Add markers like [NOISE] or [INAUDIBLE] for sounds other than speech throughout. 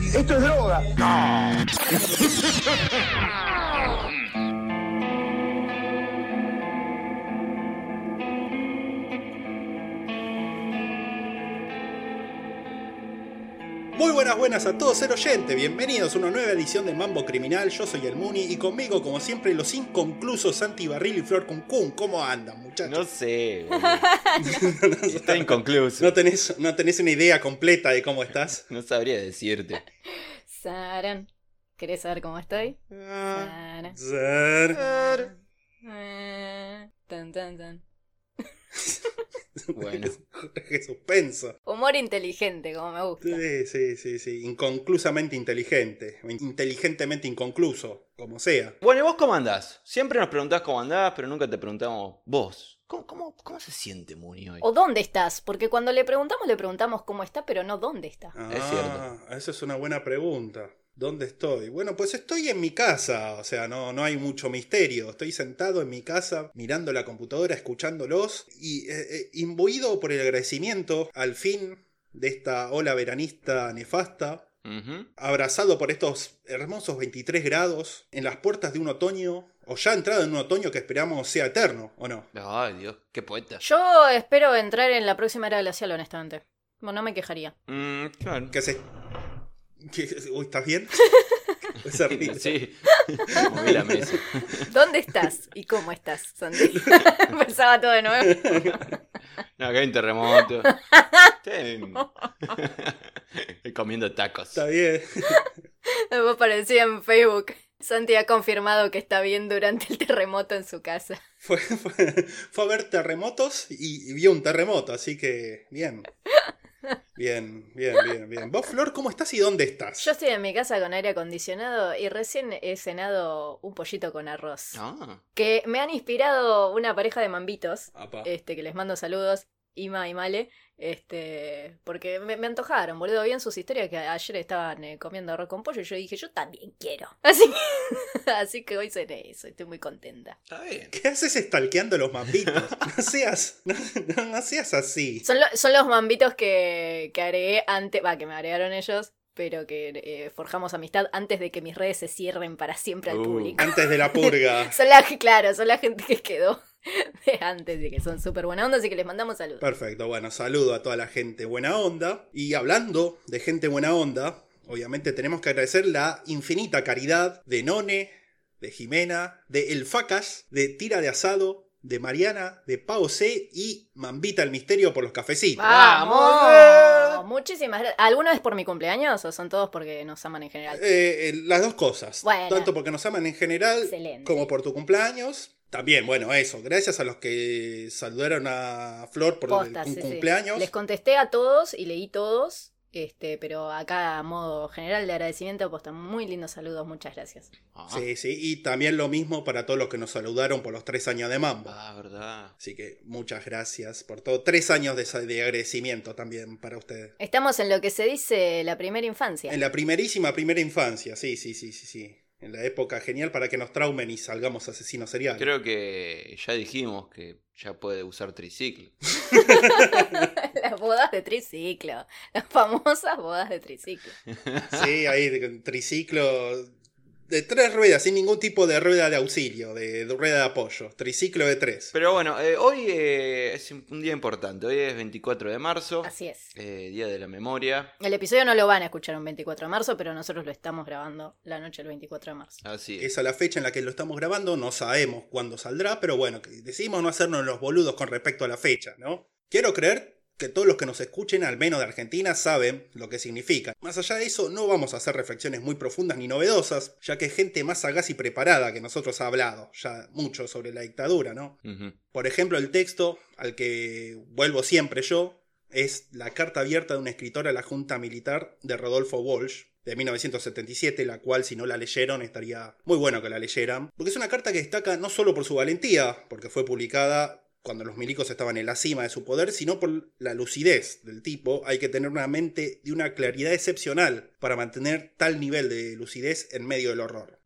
Esto es droga. [LAUGHS] Muy buenas, buenas a todos, ser oyente. Bienvenidos a una nueva edición de Mambo Criminal. Yo soy el Muni y conmigo, como siempre, los inconclusos Santi Barril y Flor Cuncún. ¿Cómo andan, muchachos? No sé. [LAUGHS] Está inconcluso. ¿No tenés, ¿No tenés una idea completa de cómo estás? [LAUGHS] No sabría decirte. Saran. ¿Querés saber cómo estoy? Saran. Ser. Eh, Tan, tan, tan. [LAUGHS] Bueno. [LAUGHS] Qué suspenso. Humor inteligente, como me gusta. Sí, sí, sí, sí. Inconclusamente inteligente. Inteligentemente inconcluso, como sea. Bueno, ¿y vos cómo andás? Siempre nos preguntás cómo andás, pero nunca te preguntamos vos. ¿Cómo, cómo, cómo se siente Muni hoy? O dónde estás, porque cuando le preguntamos, le preguntamos cómo está, pero no dónde está. Es cierto. Ah, esa es una buena pregunta. ¿Dónde estoy? Bueno, pues estoy en mi casa, o sea, no, no hay mucho misterio. Estoy sentado en mi casa, mirando la computadora, escuchándolos y eh, eh, imbuido por el agradecimiento al fin de esta ola veranista nefasta, abrazado por estos hermosos 23 grados, en las puertas de un otoño, o ya entrado en un otoño que esperamos sea eterno, ¿o no? Ay, Dios, qué poeta. Yo espero entrar en la próxima era glacial, honestamente. Bueno, no me quejaría. Mm, claro. ¿Qué haces? ¿Qué- [LAUGHS] Uy, ¿estás bien? [LAUGHS] Sí, [LAUGHS] moví la mesa. ¿Dónde estás y cómo estás, Santi? Pensaba todo de nuevo. No, acá hay un terremoto. Estoy comiendo tacos. Está bien. Me parecía en Facebook. Santi ha confirmado que está bien durante el terremoto en su casa. Fue, fue, fue a ver terremotos y, y vio un terremoto, así que bien. Bien, bien, bien, bien. ¿Vos, Flor, cómo estás y dónde estás? Yo estoy en mi casa con aire acondicionado y recién he cenado un pollito con arroz. Ah, Que me han inspirado una pareja de mambitos, Apa. este, que les mando saludos, Ima y Male, este, porque me, me antojaron, boludo, bien sus historias que ayer estaban eh, comiendo arroz con pollo y yo dije, yo también quiero. [LAUGHS] Así, así que hoy cené eso, estoy muy contenta. está bien. ¿Qué haces estalqueando los mambitos? No seas, no, no- no seas así. Son, lo- son los mambitos que, que agregué antes, va, que me agregaron ellos, pero que eh, forjamos amistad antes de que mis redes se cierren para siempre al Uh. público. Antes de la purga. [LAUGHS] Son la, claro, son la gente que quedó [LAUGHS] de antes y que son súper buena onda, así que les mandamos saludos. Perfecto, bueno, saludo a toda la gente buena onda. Y hablando de gente buena onda, obviamente tenemos que agradecer la infinita caridad de None, de Jimena, de El Facas, de Tira de Asado, de Mariana, de Pau C y Mambita el Misterio por los cafecitos. ¡Vamos! Muchísimas gracias. ¿Alguno es por mi cumpleaños o son todos porque nos aman en general? Eh, eh, las dos cosas. Bueno. Tanto porque nos aman en general Excelente. como por tu cumpleaños. También, bueno, eso. Gracias a los que saludaron a Flor por Posta, un sí, sí. cumpleaños. Les contesté a todos y leí todos, este, pero acá a modo general de agradecimiento, posta, muy lindos saludos, muchas gracias. Ah, Sí, sí. Y también lo mismo para todos los que nos saludaron por los tres años de Mambo. ah, verdad. Así que muchas gracias por todo. Tres años de, de agradecimiento también para ustedes. Estamos en lo que se dice la primera infancia. En la primerísima primera infancia, sí, sí, sí, sí, sí. En la época genial para que nos traumen y salgamos asesinos seriales. Creo que ya dijimos que ya puede usar triciclo. [LAUGHS] Las bodas de triciclo. Las famosas bodas de triciclo. Sí, ahí de- triciclo de tres ruedas, sin ningún tipo de rueda de auxilio, de, de rueda de apoyo. Triciclo de tres. Pero bueno, eh, hoy eh, es un día importante. Hoy es 24 de marzo, Así es. eh, Día de la Memoria. El episodio no lo van a escuchar un 24 de marzo, pero nosotros lo estamos grabando la noche del 24 de marzo. Así es. Esa es la fecha en la que lo estamos grabando, no sabemos cuándo saldrá, pero bueno, decidimos no hacernos los boludos con respecto a la fecha, ¿no? Quiero creer que todos los que nos escuchen, al menos de Argentina, saben lo que significa. Más allá de eso, no vamos a hacer reflexiones muy profundas ni novedosas, ya que gente más sagaz y preparada que nosotros ha hablado ya mucho sobre la dictadura, ¿no? Por ejemplo, el texto al que vuelvo siempre yo es la carta abierta de un escritor a la Junta Militar de Rodolfo Walsh, de 1977, la cual si no la leyeron estaría muy bueno que la leyeran, porque es una carta que destaca no solo por su valentía, porque fue publicada cuando los milicos estaban en la cima de su poder, sino por la lucidez del tipo. Hay que tener una mente de una claridad excepcional para mantener tal nivel de lucidez en medio del horror.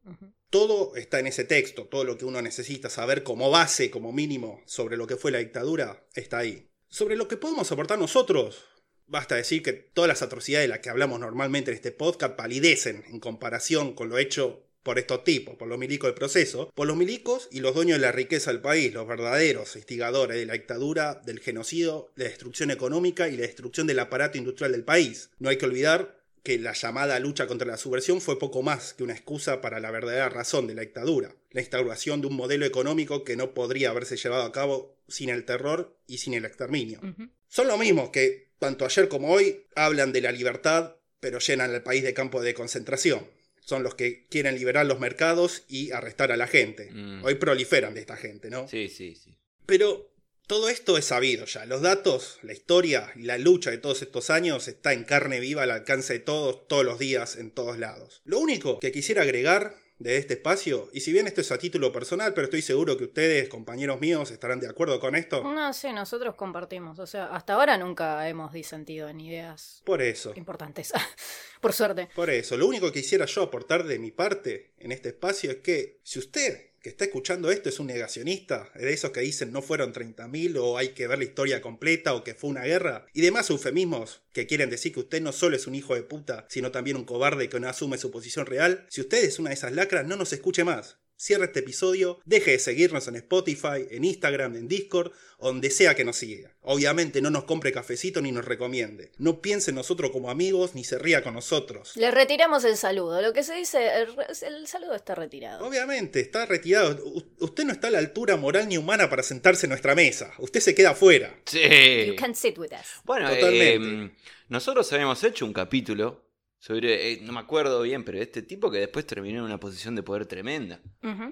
Todo está en ese texto, todo lo que uno necesita saber como base, como mínimo, sobre lo que fue la dictadura, está ahí. Sobre lo que podemos aportar nosotros, Basta decir que todas las atrocidades de las que hablamos normalmente en este podcast palidecen en comparación con lo hecho por estos tipos, por los milicos del proceso, por los milicos y los dueños de la riqueza del país, los verdaderos instigadores de la dictadura, del genocidio, la destrucción económica y la destrucción del aparato industrial del país. No hay que olvidar que la llamada lucha contra la subversión fue poco más que una excusa para la verdadera razón de la dictadura, la instauración de un modelo económico que no podría haberse llevado a cabo sin el terror y sin el exterminio. Son lo mismo que, tanto ayer como hoy, hablan de la libertad, pero llenan el país de campo de concentración. Son los que quieren liberar los mercados y arrestar a la gente. Mm. Hoy proliferan de esta gente, ¿no? Sí, sí, sí. Pero todo esto es sabido ya. Los datos, la historia y la lucha de todos estos años está en carne viva al alcance de todos, todos los días, en todos lados. Lo único que quisiera agregar de este espacio, y si bien esto es a título personal, pero estoy seguro que ustedes, compañeros míos, estarán de acuerdo con esto. No, sí, nosotros compartimos. O sea, hasta ahora nunca hemos disentido en ideas Por eso. importantes. [LAUGHS] Por suerte. Por eso, lo único que quisiera yo aportar de mi parte en este espacio es que si usted que está escuchando esto es un negacionista, de esos que dicen no fueron 30.000 o hay que ver la historia completa o que fue una guerra, y demás eufemismos que quieren decir que usted no solo es un hijo de puta, sino también un cobarde que no asume su posición real, si usted es una de esas lacras, no nos escuche más. Cierre este episodio, deje de seguirnos en Spotify, en Instagram, en Discord, donde sea que nos siga. Obviamente no nos compre cafecito ni nos recomiende. No piense en nosotros como amigos ni se ría con nosotros. Le retiramos el saludo. Lo que se dice, el, el saludo está retirado. Obviamente, está retirado. U- usted no está a la altura moral ni humana para sentarse en nuestra mesa. Usted se queda afuera. Sí. You can sit with us. Bueno, Totalmente. eh, nosotros habíamos hecho un capítulo sobre, eh, no me acuerdo bien, pero este tipo que después terminó en una posición de poder tremenda.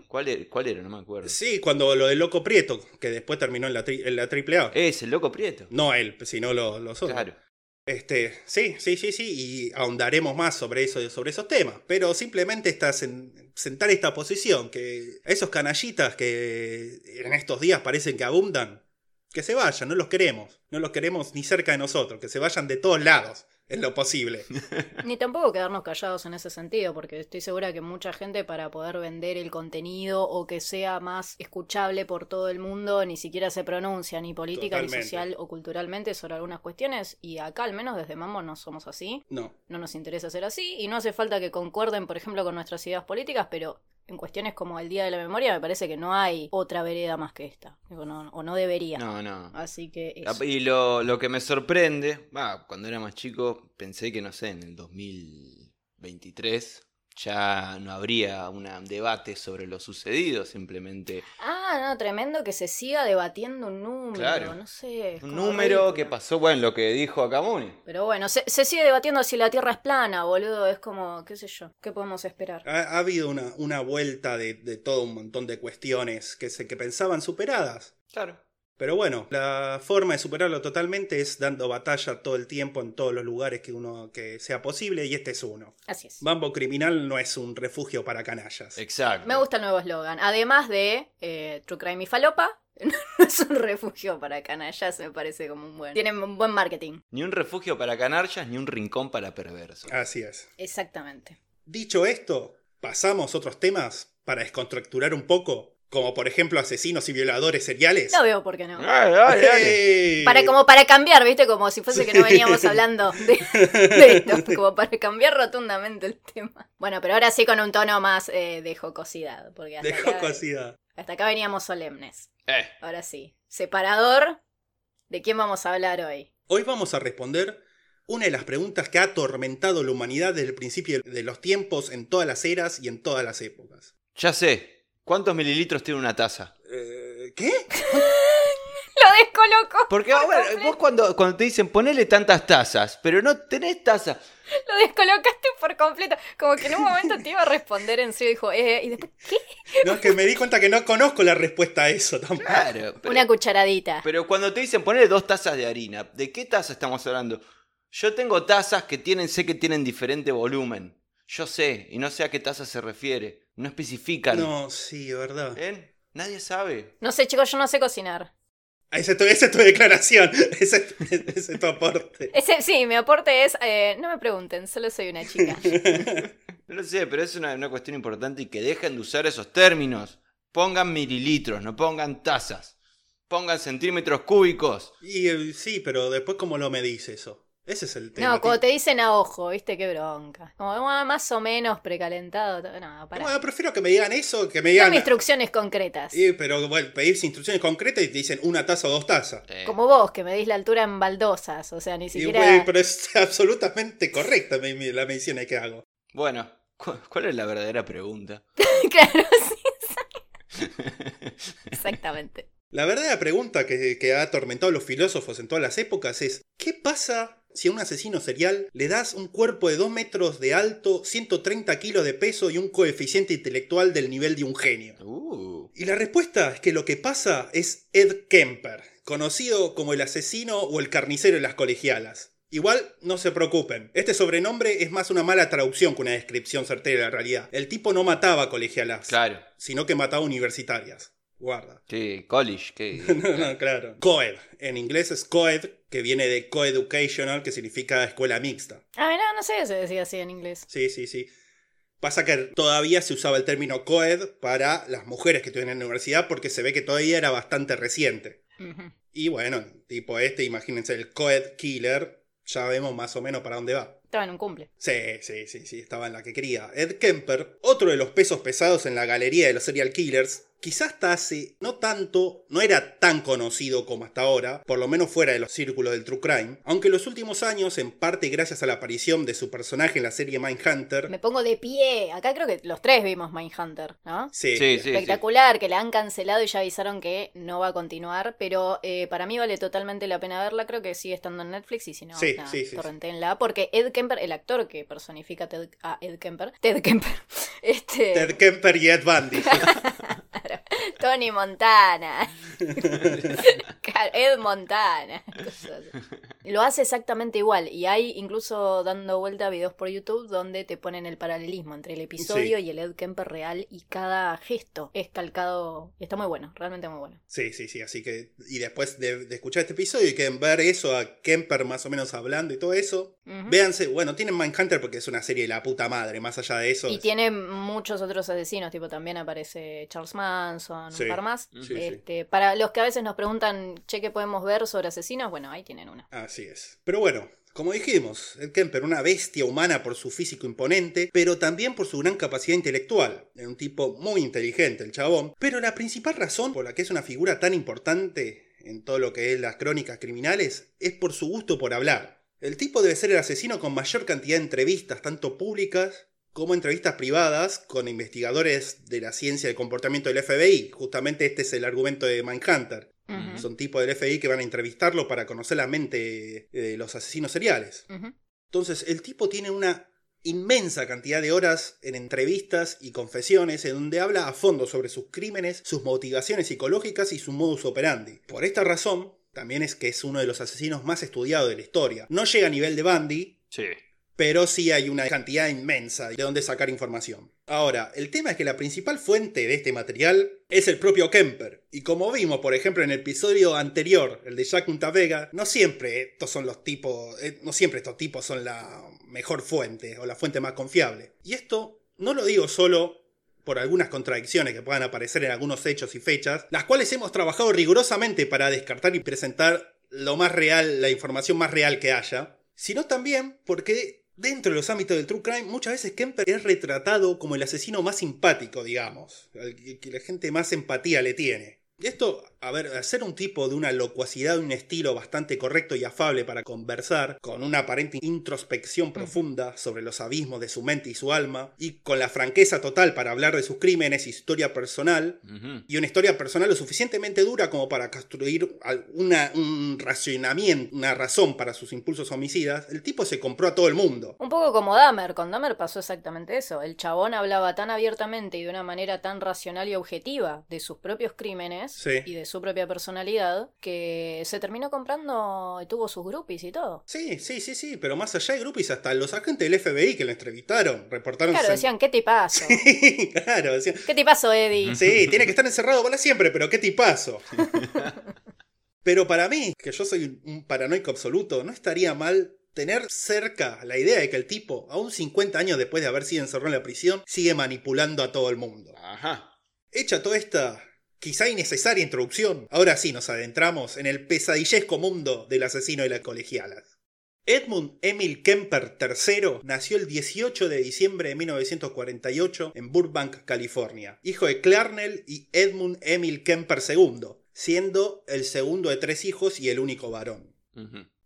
¿Cuál era? ¿Cuál era? No me acuerdo. Sí, cuando lo del loco Prieto, que después terminó en la, tri- en la AAA. Es el loco Prieto. No él, sino lo- los otros. Claro. Este, sí, sí, sí, sí, y ahondaremos más sobre eso, sobre esos temas. Pero simplemente está sen- sentar esta posición, que esos canallitas que en estos días parecen que abundan, que se vayan, no los queremos, no los queremos ni cerca de nosotros, que se vayan de todos lados, en lo posible. [LAUGHS] Ni tampoco quedarnos callados en ese sentido, porque estoy segura que mucha gente para poder vender el contenido o que sea más escuchable por todo el mundo ni siquiera se pronuncia ni política Totalmente. ni social o culturalmente sobre algunas cuestiones y acá al menos desde Mambo no somos así, No, no nos interesa ser así y no hace falta que concuerden por ejemplo con nuestras ideas políticas, pero en cuestiones como el Día de la Memoria me parece que no hay otra vereda más que esta, Digo, no- o no debería. No, no. Así que eso. Y lo, lo que me sorprende, va, cuando era más chico, pensé que, no sé, en el 2023 ya no habría un debate sobre lo sucedido, simplemente Ah, no, tremendo que se siga debatiendo un número, Claro. no sé. un número que pasó, bueno, lo que dijo Acamuni. Pero bueno, se, se sigue debatiendo si la Tierra es plana, boludo, es como, qué sé yo, ¿qué podemos esperar? ha, ha habido una, una vuelta de, de todo un montón de cuestiones que, se, que pensaban superadas. Claro. Pero bueno, la forma de superarlo totalmente es dando batalla todo el tiempo en todos los lugares que uno que sea posible y este es uno. Así es. Bambo Criminal no es un refugio para canallas. Exacto. Me gusta el nuevo eslogan. Además de eh, True Crime y Falopa, [LAUGHS] no es un refugio para canallas, me parece como un buen. Tienen un buen marketing. Ni un refugio para canallas, ni un rincón para perversos. Así es. Exactamente. Dicho esto, pasamos a otros temas para descontracturar un poco, como por ejemplo asesinos y violadores seriales. No veo por qué no. Dale, dale, dale. ¡Ey! Para, como para cambiar, ¿viste? Como si fuese que no veníamos hablando de, de esto. [LAUGHS] Como para cambiar rotundamente el tema. Bueno, pero ahora sí con un tono más eh, de jocosidad. Porque hasta, De acá, jocosidad. hasta acá veníamos solemnes. Eh, Ahora sí. Separador. ¿De quién vamos a hablar hoy? Hoy vamos a responder una de las preguntas que ha atormentado la humanidad desde el principio de los tiempos, en todas las eras y en todas las épocas. ya sé. ¿Cuántos mililitros tiene una taza? Eh, ¿Qué? [LAUGHS] ¡Lo descolocó! Porque a ver, vos cuando, cuando te dicen ponele tantas tazas, pero no tenés taza. Lo descolocaste por completo. Como que en un momento te iba a responder en serio. Dijo, eh, y después, ¿qué? No, es que me di cuenta que no conozco la respuesta a eso tampoco. Claro. Pero, Una cucharadita. pero cuando te dicen ponele dos tazas de harina, ¿de qué taza estamos hablando? Yo tengo tazas que tienen, sé que tienen diferente volumen. Yo sé, y no sé a qué taza se refiere. No especifican. No, sí, verdad. ¿Ven? Nadie sabe. No sé, chicos, yo no sé cocinar. Esa es tu, esa es tu declaración. [LAUGHS] Ese, es tu aporte. Ese, sí, mi aporte es, eh, no me pregunten, solo soy una chica. [LAUGHS] No lo sé, pero es una, una cuestión importante y que dejen de usar esos términos. Pongan mililitros, no pongan tazas. Pongan centímetros cúbicos. Y eh, sí, pero después, ¿cómo lo medís eso? Ese es el tema. No, cuando te dicen a ojo, viste qué bronca. Como "Ah, más o menos precalentado. No, pará. Bueno, prefiero que me digan eso, que me Dame digan. instrucciones concretas. Sí, pero bueno, pedís instrucciones concretas y te dicen una taza o dos tazas. Eh, Como vos, que me dis la altura en baldosas. O sea, ni Y, siquiera. güey, pero es [LAUGHS] absolutamente correcta mi- mi- la medicina que hago. Bueno, cu- ¿cuál es la verdadera pregunta? [LAUGHS] claro, sí. Exactamente. La verdadera pregunta que, que ha atormentado a los filósofos en todas las épocas es: ¿qué pasa si a un asesino serial le das un cuerpo de 2 metros de alto, 130 kilos de peso y un coeficiente intelectual del nivel de un genio? Uh, Y la respuesta es que lo que pasa es Ed Kemper, conocido como el asesino o el carnicero de las colegialas. Igual, no se preocupen, este sobrenombre es más una mala traducción que una descripción certera de la realidad. El tipo no mataba colegialas, claro. sino que mataba universitarias. Guarda. Sí, college, que. [LAUGHS] No, no, claro. Coed. En inglés es coed, que viene de coeducational, que significa escuela mixta. Ah, mira, no sé si se decía así en inglés. Sí, sí, sí. Pasa que todavía se usaba el término coed para las mujeres que estudian en la universidad porque se ve que todavía era bastante reciente. Y bueno, tipo este, imagínense el coed killer, ya vemos más o menos para dónde va. Estaba en un cumple. Sí, sí, sí, sí, estaba en la que quería. Ed Kemper, otro de los pesos pesados en la galería de los serial killers, quizás hasta hace no tanto, no era tan conocido como hasta ahora, por lo menos fuera de los círculos del true crime, aunque en los últimos años, en parte gracias a la aparición de su personaje en la serie Mindhunter, Me pongo de pie. Acá creo que los tres vimos Mindhunter, ¿no? sí, Sí, sí, sí. Espectacular, que la han cancelado y ya avisaron que no va a continuar, pero eh, para mí vale totalmente la pena verla, creo que sigue estando en Netflix y si no, Sí, nada, sí, sí, torrenténla, porque Ed Kemper, el actor que personifica a Ted- a Ed Kemper, [LAUGHS] Ted Kemper, [LAUGHS] este, Ted Kemper y Ed Bundy. [LAUGHS] Tony Montana, [LAUGHS] Ed Montana, cosas. Lo hace exactamente igual y hay incluso dando vuelta videos por YouTube donde te ponen el paralelismo entre el episodio y el Ed Kemper real y cada gesto es calcado, está muy bueno, realmente muy bueno. Sí, sí, sí, así que, y después de, de escuchar este episodio y quieren ver eso, a Kemper más o menos hablando y todo eso, véanse, bueno, tienen Mindhunter porque es una serie de la puta madre, más allá de eso. Y es- tiene muchos otros asesinos, tipo también aparece Charles Manson, Sí. un par más. Sí. Este, Para los que a veces nos preguntan, che, ¿qué podemos ver sobre asesinos? Bueno, ahí tienen uno. Así es. Pero bueno, como dijimos, Ed Kemper, una bestia humana por su físico imponente, pero también por su gran capacidad intelectual. Era un tipo muy inteligente, el chabón. Pero la principal razón por la que es una figura tan importante en todo lo que es las crónicas criminales es por su gusto por hablar. El tipo debe ser el asesino con mayor cantidad de entrevistas, tanto públicas como entrevistas privadas con investigadores de la ciencia del comportamiento del FBI. Justamente este es el argumento de Son tipos del FBI que van a entrevistarlo para conocer la mente de los asesinos seriales. Entonces, el tipo tiene una inmensa cantidad de horas en entrevistas y confesiones en donde habla a fondo sobre sus crímenes, sus motivaciones psicológicas y su modus operandi. Por esta razón, también es que es uno de los asesinos más estudiados de la historia. No llega a nivel de Bundy, Sí. Pero sí hay una cantidad inmensa de donde sacar información. Ahora, el tema es que la principal fuente de este material es el propio Kemper. Y como vimos, por ejemplo, en el episodio anterior, el de Jack Vega, no siempre estos son los tipos, eh, no siempre estos tipos son la mejor fuente o la fuente más confiable. Y esto no lo digo solo por algunas contradicciones que puedan aparecer en algunos hechos y fechas, las cuales hemos trabajado rigurosamente para descartar y presentar lo más real, la información más real que haya, sino también porque dentro de los ámbitos del true crime muchas veces Kemper es retratado como el asesino más simpático, digamos, que que la gente más empatía le tiene. Y esto, a ver, al ser un tipo de una locuacidad, un estilo bastante correcto y afable para conversar, con una aparente introspección profunda sobre los abismos de su mente y su alma, y con la franqueza total para hablar de sus crímenes y su historia personal, y una historia personal lo suficientemente dura como para construir una, un racionamiento, una razón para sus impulsos homicidas, el tipo se compró a todo el mundo. Un poco como Dahmer, con Dahmer pasó exactamente eso. El chabón hablaba tan abiertamente y de una manera tan racional y objetiva de sus propios crímenes Sí. y de su propia personalidad que se terminó comprando y tuvo sus groupies y todo. Sí, sí, sí, sí, pero más allá de groupies, hasta los agentes del FBI que lo entrevistaron, reportaron... Claro, decían, ¿qué tipazo? [LAUGHS] claro, decían, ¿Qué tipazo, Eddie? [LAUGHS] Sí, tiene que estar encerrado para siempre, pero qué tipazo. [LAUGHS] pero para mí, que yo soy un paranoico absoluto, no estaría mal tener cerca la idea de que el tipo, aún 50 años después de haber sido encerrado en la prisión, sigue manipulando a todo el mundo. Ajá. Hecha toda esta quizá innecesaria introducción, ahora sí nos adentramos en el pesadillesco mundo del asesino de las colegialas. Edmund Emil Kemper III nació el 18 de diciembre de 1948 en Burbank, California, hijo de Clarnell y Edmund Emil Kemper II, siendo el segundo de tres hijos y el único varón.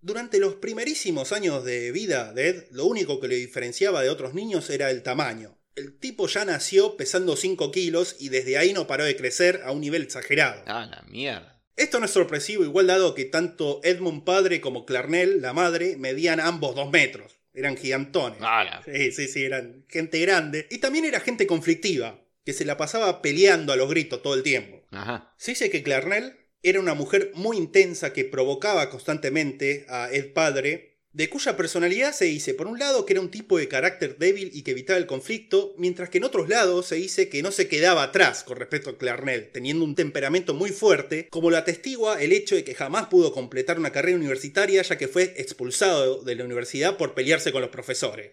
Durante los primerísimos años de vida de Ed, lo único que le diferenciaba de otros niños era el tamaño. El tipo ya nació pesando 5 kilos y desde ahí no paró de crecer a un nivel exagerado. Ah, la mierda. Esto no es sorpresivo, igual dado que tanto Edmund padre como Clarnell, la madre, medían ambos 2 metros. Eran gigantones. Ah, Sí, sí, sí, eran gente grande. Y también era gente conflictiva, que se la pasaba peleando a los gritos todo el tiempo. Ajá. Se dice que Clarnell era una mujer muy intensa que provocaba constantemente a Ed padre, de cuya personalidad se dice, por un lado, que era un tipo de carácter débil y que evitaba el conflicto, mientras que en otros lados se dice que no se quedaba atrás con respecto a Clarnell, teniendo un temperamento muy fuerte, como lo atestigua el hecho de que jamás pudo completar una carrera universitaria ya que fue expulsado de la universidad por pelearse con los profesores.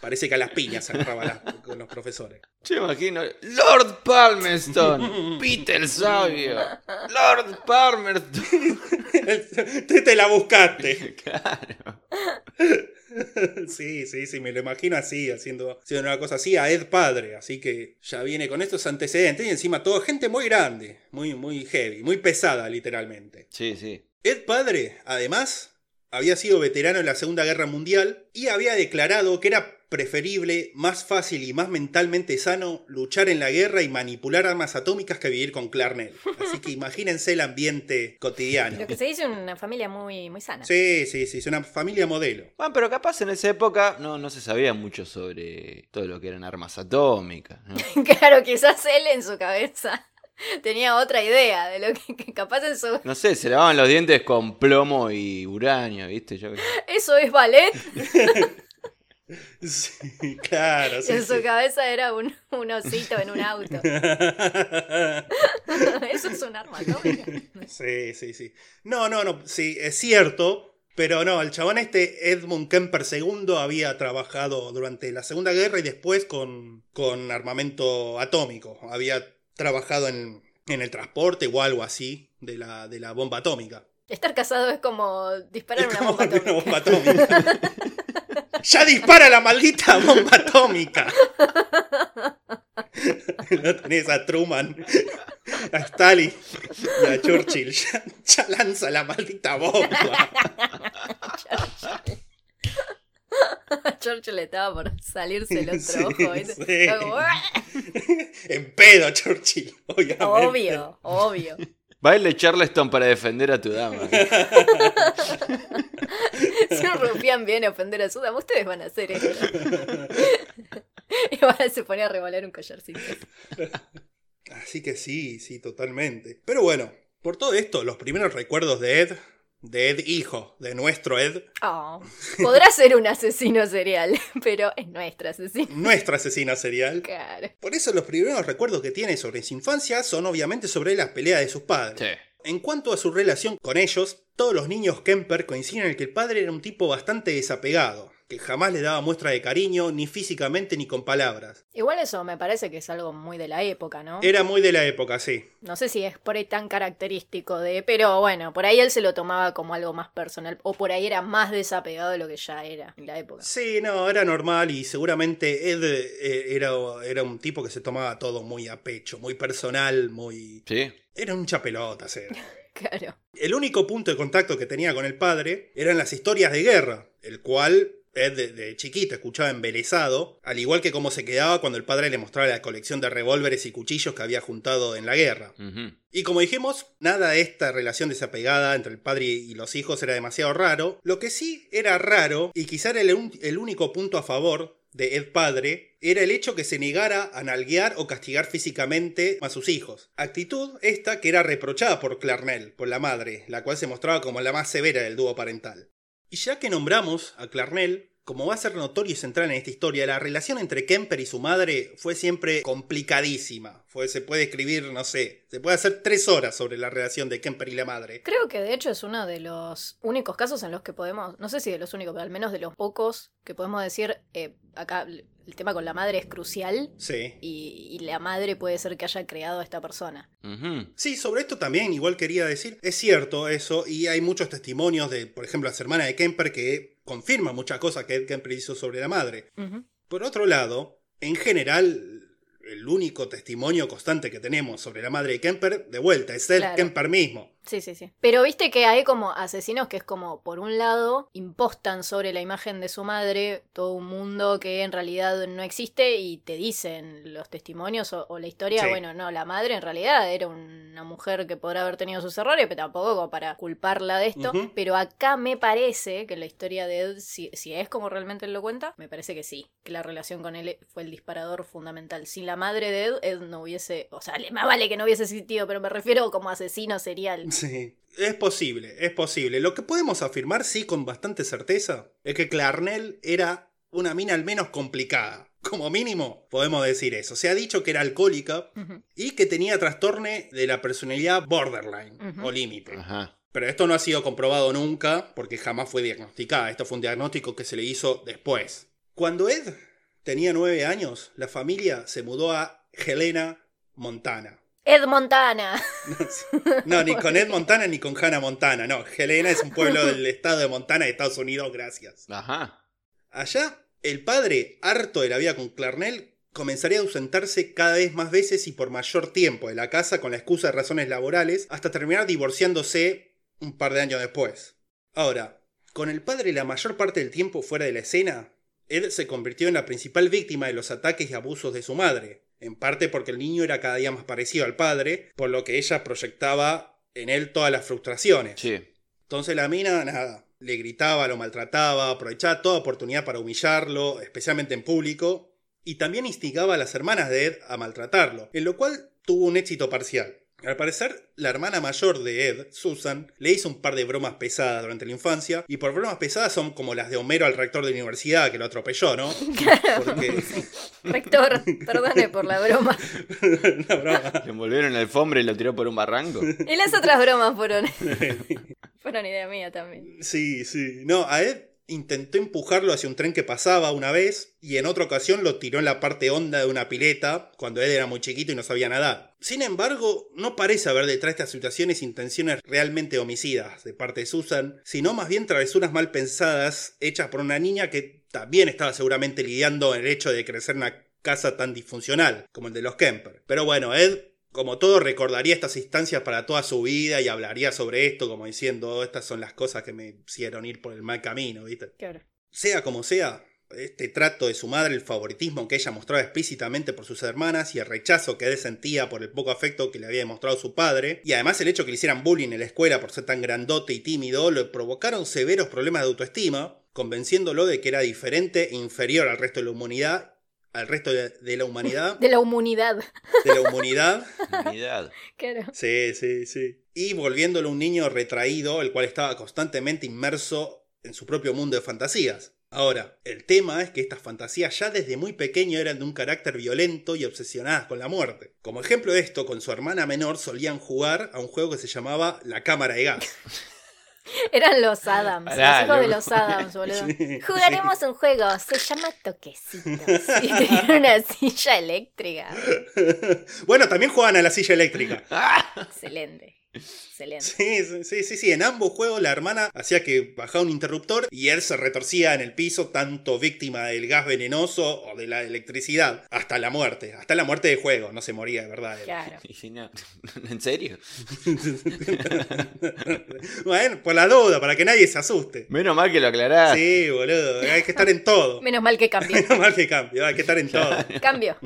Parece que a las piñas se agarraba la- con los profesores. Yo imagino. Lord Palmerston. [LAUGHS] Peter el sabio. Lord Palmerston. [LAUGHS] te, te la buscaste. [LAUGHS] Claro. Sí, sí, sí, me lo imagino así, haciendo, haciendo una cosa así a Ed padre, así que ya viene con estos antecedentes y encima todo gente muy grande, muy, muy heavy, muy pesada literalmente. Sí, sí. Ed padre, además, había sido veterano en la Segunda Guerra Mundial y había declarado que era preferible, más fácil y más mentalmente sano luchar en la guerra y manipular armas atómicas que vivir con Clarnell. Así que [LAUGHS] imagínense el ambiente cotidiano. Lo que se dice una familia muy, muy sana. Sí, sí, sí, es una familia modelo. Bueno, pero capaz en esa época no, no se sabía mucho sobre todo lo que eran armas atómicas. ¿no? [LAUGHS] Claro, quizás él en su cabeza [LAUGHS] tenía otra idea de lo que, que capaz en su... No sé, se lavaban los dientes con plomo y uranio, ¿viste? Yo. Eso es ballet. [LAUGHS] Sí, claro, sí, en su sí. cabeza era un, un osito en un auto. [LAUGHS] Eso es un arma atómica. Sí, sí, sí. No, no, no, sí, es cierto, pero no, el chabón este, Edmund Kemper II, había trabajado durante la Segunda Guerra y después con, con armamento atómico. Había trabajado en, en el transporte o algo así de la, de la bomba atómica. Estar casado es como disparar Es una como bomba [LAUGHS] una atómica. bomba atómica. ¡Ya dispara la maldita bomba atómica! Lo tenés a Truman, a Stalin y a Churchill. Ya, ya lanza la maldita bomba. Churchill estaba por salirse el otro Sí, ojo. sí. En pedo, Churchill, obviamente. Obvio, obvio. Baile Charleston para defender a tu dama. [LAUGHS] Si un rufián viene a ofender a su dama, ustedes van a hacer esto. [LAUGHS] Y ahora se pone a revolar un collarcito. Así que sí, sí, totalmente. Pero bueno, por todo esto, los primeros recuerdos de Ed, de Ed hijo, de nuestro Ed, Oh, podrá ser un asesino serial, [LAUGHS] pero es nuestro asesino. nuestro asesino serial. Claro. Por eso los primeros recuerdos que tiene sobre su infancia son obviamente sobre las peleas de sus padres. Sí. En cuanto a su relación con ellos, todos los niños Kemper coinciden en que el padre era un tipo bastante desapegado, que jamás le daba muestra de cariño, ni físicamente ni con palabras. Igual eso me parece que es algo muy de la época, ¿no? Era muy de la época, sí. No sé si es por ahí tan característico de... Pero bueno, por ahí él se lo tomaba como algo más personal. O por ahí era más desapegado de lo que ya era en la época. Sí, no, era normal y seguramente Ed eh, era, era un tipo que se tomaba todo muy a pecho, muy personal, muy... Sí. Era un chapelotas, [LAUGHS] era. Claro. El único punto de contacto que tenía con el padre eran las historias de guerra, el cual Ed de, de chiquito escuchaba embelesado, al igual que cómo se quedaba cuando el padre le mostraba la colección de revólveres y cuchillos que había juntado en la guerra. Y como dijimos, nada de esta relación desapegada entre el padre y los hijos era demasiado raro. Lo que sí era raro, y quizá era el, un- el único punto a favor de Ed padre, era el hecho que se negara a nalguear o castigar físicamente a sus hijos. Actitud esta que era reprochada por Clarnell, por la madre, la cual se mostraba como la más severa del dúo parental. Y ya que nombramos a Clarnell, como va a ser notorio y central en esta historia, la relación entre Kemper y su madre fue siempre complicadísima. Se puede escribir, no sé, se puede hacer tres horas sobre la relación de Kemper y la madre. Creo que de hecho es uno de los únicos casos en los que podemos, no sé si de los únicos, pero al menos de los pocos que podemos decir, eh, acá el tema con la madre es crucial Sí. y, y la madre puede ser que haya creado a esta persona. Sí, sobre esto también igual quería decir, es cierto eso, y hay muchos testimonios de, por ejemplo, las hermanas de Kemper que confirma muchas cosas que Ed Kemper hizo sobre la madre. Por otro lado, en general, el único testimonio constante que tenemos sobre la madre de Kemper, de vuelta, es Ed Claro. Kemper mismo. Sí, sí, sí. Pero viste que hay como asesinos que es como, por un lado, impostan sobre la imagen de su madre todo un mundo que en realidad no existe y te dicen los testimonios o, o la historia, Sí. bueno, no, la madre en realidad era una mujer que podrá haber tenido sus errores, pero tampoco como para culparla de esto. Pero acá me parece que la historia de Ed, si, si es como realmente él lo cuenta, me parece que sí, que la relación con él fue el disparador fundamental. Sin la madre de Ed, Ed no hubiese, o sea, le- más vale que no hubiese existido, pero me refiero como asesino serial. [LAUGHS] Sí. Es posible, es posible. Lo que podemos afirmar, sí, con bastante certeza, es que Clarnell era una mina al menos complicada. Como mínimo, podemos decir eso. Se ha dicho que era alcohólica y que tenía trastorno de la personalidad borderline o límite. Ajá. Pero esto no ha sido comprobado nunca porque jamás fue diagnosticada. Esto fue un diagnóstico que se le hizo después. Cuando Ed tenía nueve años, la familia se mudó a Helena, Montana. Ed Montana. [LAUGHS] No, ni con Ed Montana ni con Hannah Montana. No, Helena es un pueblo del estado de Montana de Estados Unidos, gracias. Ajá. Allá, el padre, harto de la vida con Clarnell, comenzaría a ausentarse cada vez más veces y por mayor tiempo de la casa con la excusa de razones laborales, hasta terminar divorciándose un par de años después. Ahora, con el padre la mayor parte del tiempo fuera de la escena, Ed se convirtió en la principal víctima de los ataques y abusos de su madre, en parte porque el niño era cada día más parecido al padre, por lo que ella proyectaba en él todas las frustraciones. Sí. Entonces la mina, nada, le gritaba, lo maltrataba, aprovechaba toda oportunidad para humillarlo, especialmente en público, y también instigaba a las hermanas de Ed a maltratarlo, en lo cual tuvo un éxito parcial. Al parecer, la hermana mayor de Ed, Susan, le hizo un par de bromas pesadas durante la infancia, y por bromas pesadas son como las de Homero al rector de la universidad que lo atropelló, ¿no? [LAUGHS] Porque... [LAUGHS] Rector, perdone por la broma. [LAUGHS] Una broma. Le envolvieron la alfombra y lo tiró por un barranco. Y las otras bromas fueron. fueron idea mía también. Sí, sí. No, a Ed intentó empujarlo hacia un tren que pasaba una vez y en otra ocasión lo tiró en la parte honda de una pileta cuando Ed era muy chiquito y no sabía nadar. Sin embargo, no parece haber detrás de estas situaciones intenciones realmente homicidas de parte de Susan, sino más bien travesuras mal pensadas hechas por una niña que también estaba seguramente lidiando el hecho de crecer en una casa tan disfuncional como el de los Kemper. Pero bueno, Ed como todo, recordaría estas instancias para toda su vida y hablaría sobre esto, como diciendo, "Oh, estas son las cosas que me hicieron ir por el mal camino, ¿viste? Claro. Sea como sea, este trato de su madre, el favoritismo que ella mostraba explícitamente por sus hermanas y el rechazo que él sentía por el poco afecto que le había demostrado su padre, y además el hecho que le hicieran bullying en la escuela por ser tan grandote y tímido, le provocaron severos problemas de autoestima, convenciéndolo de que era diferente e inferior al resto de la humanidad, al resto de, de la humanidad, De la humanidad. de la humanidad, Unidad. Claro. Sí, sí, sí. Y volviéndolo un niño retraído, el cual estaba constantemente inmerso en su propio mundo de fantasías. Ahora, el tema es que estas fantasías ya desde muy pequeño eran de un carácter violento y obsesionadas con la muerte. Como ejemplo de esto, con su hermana menor solían jugar a un juego que se llamaba La Cámara de Gas. [LAUGHS] Eran los Adams. Los hijos de los Adams, boludo. [LAUGHS] Sí, Jugaremos un juego. Se llama Toquecitos. [LAUGHS] Y tenía una silla eléctrica. bueno, también jugaban a la silla eléctrica. Excelente. Excelente. Sí, sí, sí, sí, sí. En ambos juegos la hermana hacía que bajaba un interruptor y él se retorcía en el piso, tanto víctima del gas venenoso o de la electricidad, hasta la muerte. Hasta la muerte de juego, no se moría de verdad. él. Claro. No, [LAUGHS] ¿En serio? [LAUGHS] bueno, por la duda, para que nadie se asuste. Menos mal que lo aclarás. Sí, boludo, hay que estar en todo. Menos mal que [LAUGHS] cambió. Menos mal que cambio, hay que estar en todo. Cambio.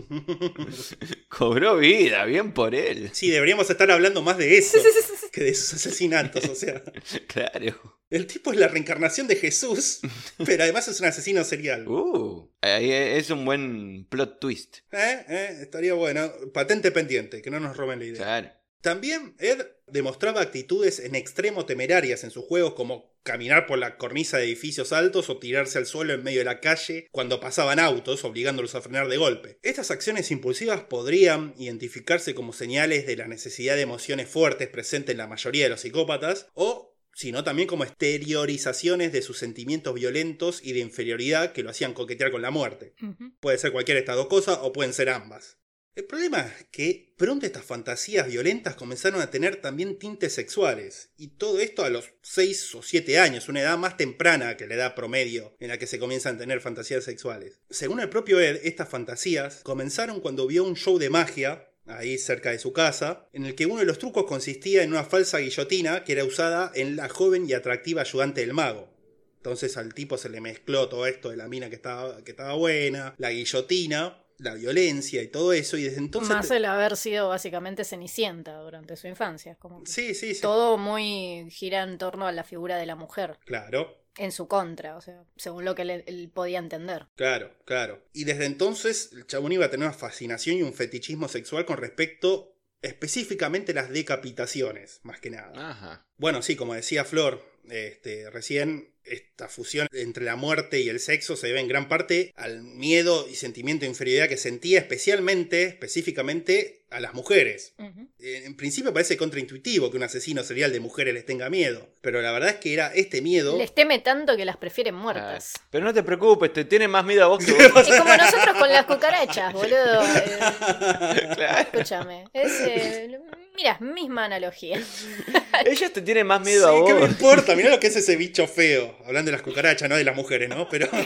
Cobró vida, bien por él. Sí, deberíamos estar hablando más de eso [LAUGHS] que de sus asesinatos, o sea. [LAUGHS] Claro. El tipo es la reencarnación de Jesús, [LAUGHS] pero además es un asesino serial. Uh, es un buen plot twist. ¿Eh? ¿Eh? Estaría bueno. Patente pendiente, que no nos roben la idea. Claro. También Ed demostraba actitudes en extremo temerarias en sus juegos como caminar por la cornisa de edificios altos o tirarse al suelo en medio de la calle cuando pasaban autos, obligándolos a frenar de golpe. Estas acciones impulsivas podrían identificarse como señales de la necesidad de emociones fuertes presente en la mayoría de los psicópatas o sino también como exteriorizaciones de sus sentimientos violentos y de inferioridad que lo hacían coquetear con la muerte. Puede ser cualquiera de estas dos cosas o pueden ser ambas. El problema es que pronto estas fantasías violentas comenzaron a tener también tintes sexuales, y todo esto a los 6 o 7 años, una edad más temprana que la edad promedio en la que se comienzan a tener fantasías sexuales. Según el propio Ed, estas fantasías comenzaron cuando vio un show de magia ahí cerca de su casa, en el que uno de los trucos consistía en una falsa guillotina que era usada en la joven y atractiva ayudante del mago. Entonces al tipo se le mezcló todo esto de la mina que estaba, que estaba buena, la guillotina, la violencia y todo eso, y desde entonces... Más el haber sido básicamente cenicienta durante su infancia. Como que Sí, sí, sí. Todo muy gira en torno a la figura de la mujer, Claro, en su contra, o sea, según lo que él, él podía entender. claro, claro. Y desde entonces el chabón iba a tener una fascinación y un fetichismo sexual con respecto específicamente a las decapitaciones, más que nada. Ajá. Bueno, sí, como decía Flor este, recién, esta fusión entre la muerte y el sexo se debe en gran parte al miedo y sentimiento de inferioridad que sentía especialmente, específicamente, a las mujeres. Eh, En principio parece contraintuitivo que un asesino serial de mujeres les tenga miedo, pero la verdad es que era este miedo... Les teme tanto que las prefieren muertas. Ah, Pero no te preocupes, te tiene más miedo a vos que [LAUGHS] vos. Es como nosotros con las cucarachas, boludo. Eh, Claro. [LAUGHS] escúchame. Es, eh, mira, misma analogía. [LAUGHS] Ellos te tienen más miedo a Sí, vos. ¿qué me importa? [LAUGHS] Mirá lo que es ese bicho feo. Hablando de las cucarachas, no de las mujeres, ¿no? Pero. [LAUGHS]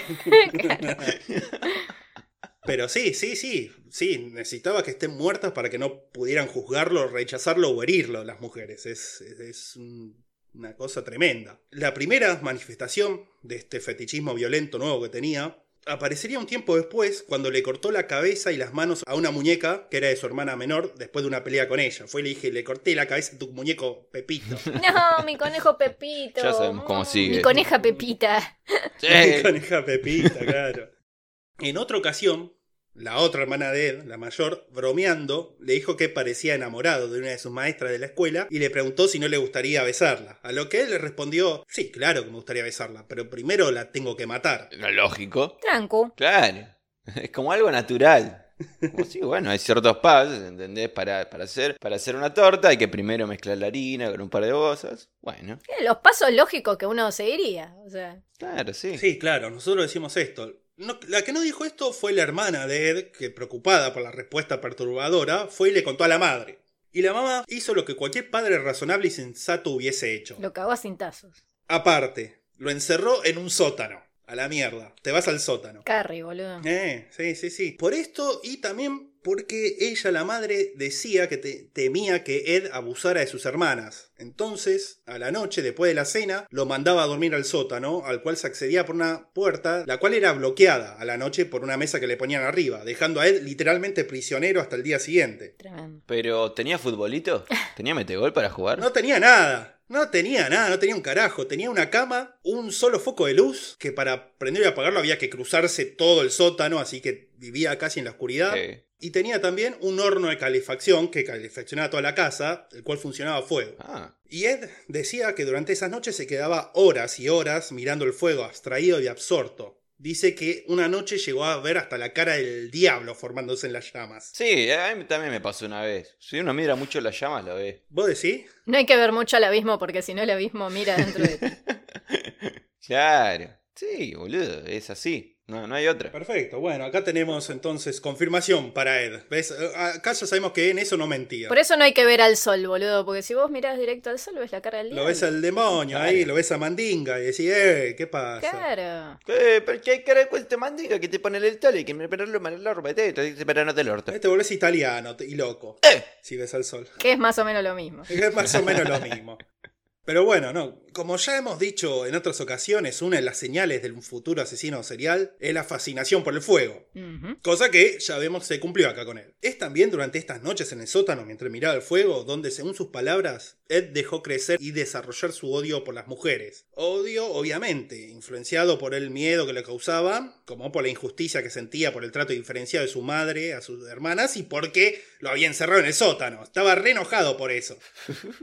Pero sí, sí, sí. Sí, necesitaba que estén muertas para que no pudieran juzgarlo, rechazarlo o herirlo las mujeres. Es, es- es un- una cosa tremenda. La primera manifestación de este fetichismo violento nuevo que tenía aparecería un tiempo después cuando le cortó la cabeza y las manos a una muñeca que era de su hermana menor después de una pelea con ella. Fue y le dije, le corté la cabeza a tu muñeco Pepito. [LAUGHS] No, mi conejo Pepito. Ya sabemos cómo Mm, sigue. Mi coneja Pepita. Sí. [LAUGHS] Coneja Pepita, claro. En otra ocasión, la otra hermana de Ed, la mayor, bromeando, le dijo que parecía enamorado de una de sus maestras de la escuela y le preguntó si no le gustaría besarla. A lo que él le respondió, sí, claro que me gustaría besarla, pero primero la tengo que matar. Lo lógico. Trancu. Claro. [LAUGHS] Es como algo natural. Como sí, bueno, hay ciertos pasos, ¿entendés? Para, para, hacer, para hacer una torta hay que primero mezclar la harina con un par de cosas. Bueno, Eh, Los pasos lógicos que uno seguiría. O sea, claro, sí. Sí, claro, nosotros decimos esto. No- la que no dijo esto fue la hermana de Ed, que preocupada por la respuesta perturbadora, fue y le contó a la madre. Y la mamá hizo lo que cualquier padre razonable y sensato hubiese hecho. lo cagó a cintazos. Aparte, lo encerró en un sótano. A la mierda. Te vas al sótano. Carry, boludo. Eh, sí, sí, sí. Por esto y también porque ella, la madre, decía que te- temía que Ed abusara de sus hermanas. Entonces, a la noche, después de la cena, lo mandaba a dormir al sótano, al cual se accedía por una puerta, la cual era bloqueada a la noche por una mesa que le ponían arriba, dejando a Ed literalmente prisionero hasta el día siguiente. Tremendo. Pero, ¿tenía futbolito? ¿Tenía metegol para jugar? No tenía nada. No tenía nada, no tenía un carajo. Tenía una cama, un solo foco de luz, que para prender y apagarlo había que cruzarse todo el sótano, así que vivía casi en la oscuridad. Sí. Y tenía también un horno de calefacción que calefaccionaba toda la casa, el cual funcionaba a fuego. Ah, Y Ed decía que durante esas noches se quedaba horas y horas mirando el fuego, abstraído y absorto. Dice que una noche llegó a ver hasta la cara del diablo formándose en las llamas. sí, a mí también me pasó una vez. Si uno mira mucho las llamas, lo ve. ¿Vos decís? No hay que ver mucho al abismo porque si no el abismo mira dentro de [LAUGHS] ti. Claro. Sí, boludo, es así. No, no hay otra. Perfecto, bueno, acá tenemos entonces confirmación para Ed. ¿Ves? Acá ya sabemos que en eso no mentía. Por eso no hay que ver al sol, boludo, porque si vos mirás directo al sol ves la cara del Lo diablo. ves al demonio ahí, lo ves a Mandinga y decís, eh, ¿qué pasa? Claro. Eh, pero que hay cara de te mandiga que te pone el tole y que me mal la ropa te dice pero no te lo orto. Ahí te volvés italiano y loco. Eh. Si ves al sol. Que es más o menos lo mismo. [LAUGHS] Es más o menos lo mismo. Pero bueno, no. Como ya hemos dicho en otras ocasiones, una de las señales de un futuro asesino serial es la fascinación por el fuego. Cosa que ya vemos se cumplió acá con él. Es también durante estas noches en el sótano mientras miraba el fuego donde, según sus palabras, Ed dejó crecer y desarrollar su odio por las mujeres. Odio, obviamente, influenciado por el miedo que le causaba, como por la injusticia que sentía por el trato diferenciado de su madre a sus hermanas y porque lo había encerrado en el sótano. Estaba re enojado por eso.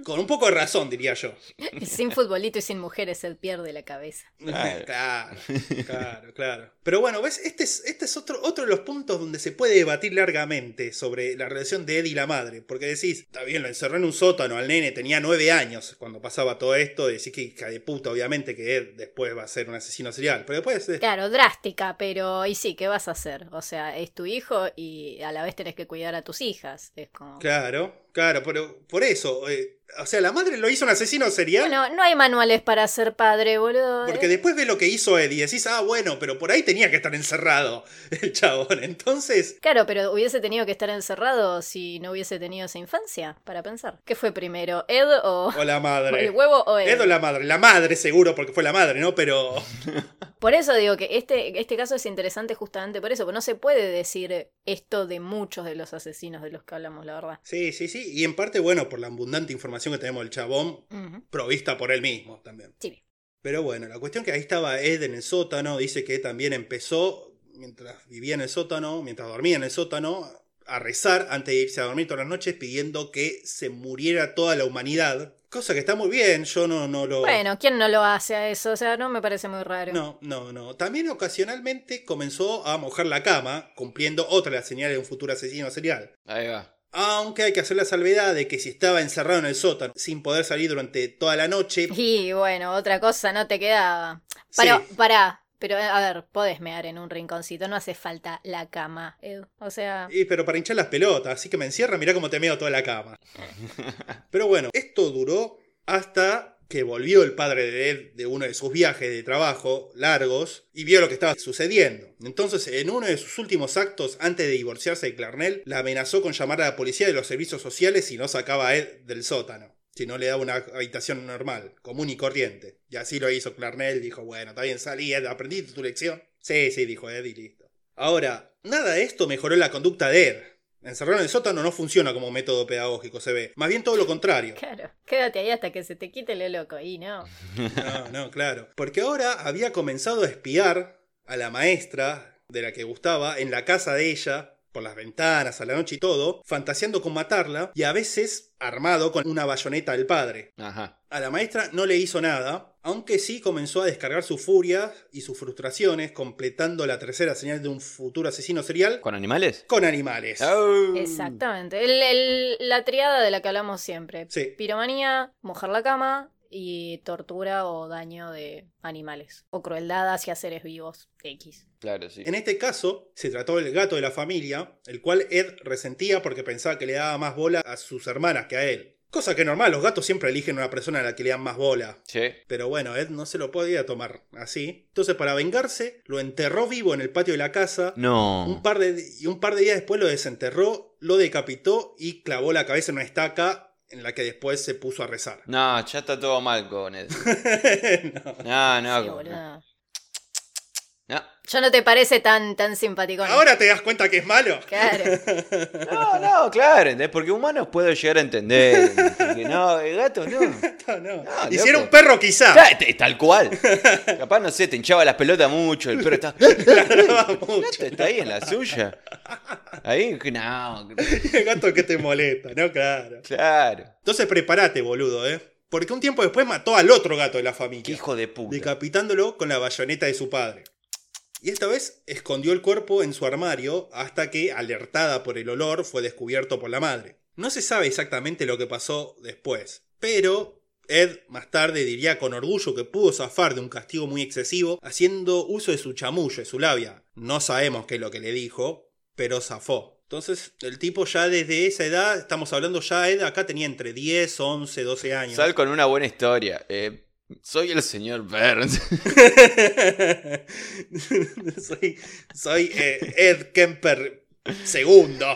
Con un poco de razón, diría yo. [LAUGHS] Sin futbolito y sin mujeres él pierde la cabeza. [LAUGHS] Claro. Claro, claro. Pero bueno, ¿ves? Este es, este es otro, otro de los puntos donde se puede debatir largamente sobre la relación de Ed y la madre. Porque decís, está bien, lo encerró en un sótano al nene, tenía nueve años cuando pasaba todo esto. Decís que hija de puta, obviamente, que Ed después va a ser un asesino serial. Pero después. eh, Claro, drástica, pero y sí, ¿qué vas a hacer? O sea, es tu hijo y a la vez tenés que cuidar a tus hijas. Es como... Claro, claro, pero por eso. eh, o sea, la madre lo hizo un asesino serial. Bueno, no hay manuales para ser padre, boludo. Porque Eh, después ve lo que hizo Ed y decís, ah, bueno, pero por ahí tenía que estar encerrado [LAUGHS] el chabón. Entonces, Claro, pero hubiese tenido que estar encerrado si no hubiese tenido esa infancia, para pensar. ¿Qué fue primero, Ed o, o la madre. [LAUGHS] el huevo o Ed? Ed o la madre. La madre seguro, porque fue la madre, ¿no? Pero. [LAUGHS] Por eso digo que este, este caso es interesante justamente por eso, porque no se puede decir esto de muchos de los asesinos de los que hablamos, la verdad. Sí, sí, sí. Y en parte, bueno, por la abundante información que tenemos del chabón, provista por él mismo también. Sí. Pero bueno, la cuestión que ahí estaba Ed en el sótano, dice que también empezó, mientras vivía en el sótano, mientras dormía en el sótano, a rezar antes de irse a dormir todas las noches pidiendo que se muriera toda la humanidad. Cosa que está muy bien, yo no, no lo... Bueno, ¿quién no lo hace a eso? O sea, no me parece muy raro. No, no, no. También ocasionalmente comenzó a mojar la cama, cumpliendo otra de las señales de un futuro asesino serial. Ahí va. Aunque hay que hacer la salvedad de que si estaba encerrado en el sótano sin poder salir durante toda la noche, [LAUGHS] Y bueno, otra cosa no te quedaba. Pero, Sí. pará. Pero, a ver, podés mear en un rinconcito, no hace falta la cama, Ed. O sea, Y, pero para hinchar las pelotas, así que me encierra, mirá cómo te meo toda la cama. [LAUGHS] Pero bueno, esto duró hasta volvió el padre de Ed de uno de sus viajes de trabajo largos y vio lo que estaba sucediendo. Entonces, en uno de sus últimos actos, antes de divorciarse de Clarnell, la amenazó con llamar a la policía de los servicios sociales si no sacaba a Ed del sótano. Si no le daba una habitación normal, común y corriente. Y así lo hizo Clarnell, dijo, bueno, está bien, salí, Ed, ¿aprendiste tu lección? Sí, sí, dijo Ed y listo. Ahora, nada de esto mejoró la conducta de Ed. Encerrarlo en el sótano no funciona como método pedagógico, se ve. Más bien todo lo contrario. claro, quédate ahí hasta que se te quite lo loco. Y no. No, no, claro. Porque ahora había comenzado a espiar a la maestra de la que gustaba en la casa de ella, por las ventanas, a la noche y todo, fantaseando con matarla y a veces armado con una bayoneta del padre. Ajá. A la maestra no le hizo nada, aunque sí comenzó a descargar su furia y sus frustraciones, completando la tercera señal de un futuro asesino serial ¿Con animales? con animales. Au. Exactamente. El- el- la triada de la que hablamos siempre. Sí. Piromanía, mojar la cama y tortura o daño de animales. O crueldad hacia seres vivos. X. Claro, sí. En este caso, se trató del gato de la familia, el cual Ed resentía porque pensaba que le daba más bola a sus hermanas que a él. Cosa que es normal, los gatos siempre eligen una persona a la que le dan más bola. Sí. Pero bueno, Ed no se lo podía tomar así. Entonces, para vengarse, lo enterró vivo en el patio de la casa. Un No. par de, y un par de días después lo desenterró, lo decapitó y clavó la cabeza en una estaca en la que después se puso a rezar. No, ya está todo mal con él. No. [LAUGHS] No, no. Sí. No. Ya no te parece tan, tan simpático. Ahora te das cuenta que es malo. Claro. [LAUGHS] No, no, claro, ¿entendés? Porque humanos puedo llegar a entender. Porque no, el gato no. [LAUGHS] No, no. No, y si era un perro, quizá. Claro, t- Tal cual. [LAUGHS] Capaz, no sé, te hinchaba las pelotas mucho, el perro está. Ladraba mucho. Gato está ahí en la suya. Ahí, que no. El gato que te molesta, ¿no? Claro. Claro. Entonces prepárate, boludo, ¿eh? Porque un tiempo después mató al otro gato de la Qué familia, hijo de puta. decapitándolo con la bayoneta de su padre. Y esta vez escondió el cuerpo en su armario hasta que, alertada por el olor, fue descubierto por la madre. No se sabe exactamente lo que pasó después, pero Ed más tarde diría con orgullo que pudo zafar de un castigo muy excesivo haciendo uso de su chamuyo, de su labia. No sabemos qué es lo que le dijo, pero zafó. Entonces, el tipo ya desde esa edad, estamos hablando ya, Ed acá tenía entre 10, 11, 12 años. Sal con una buena historia. Eh, soy el señor Burns. [LAUGHS] soy soy eh, Ed Kemper segundo.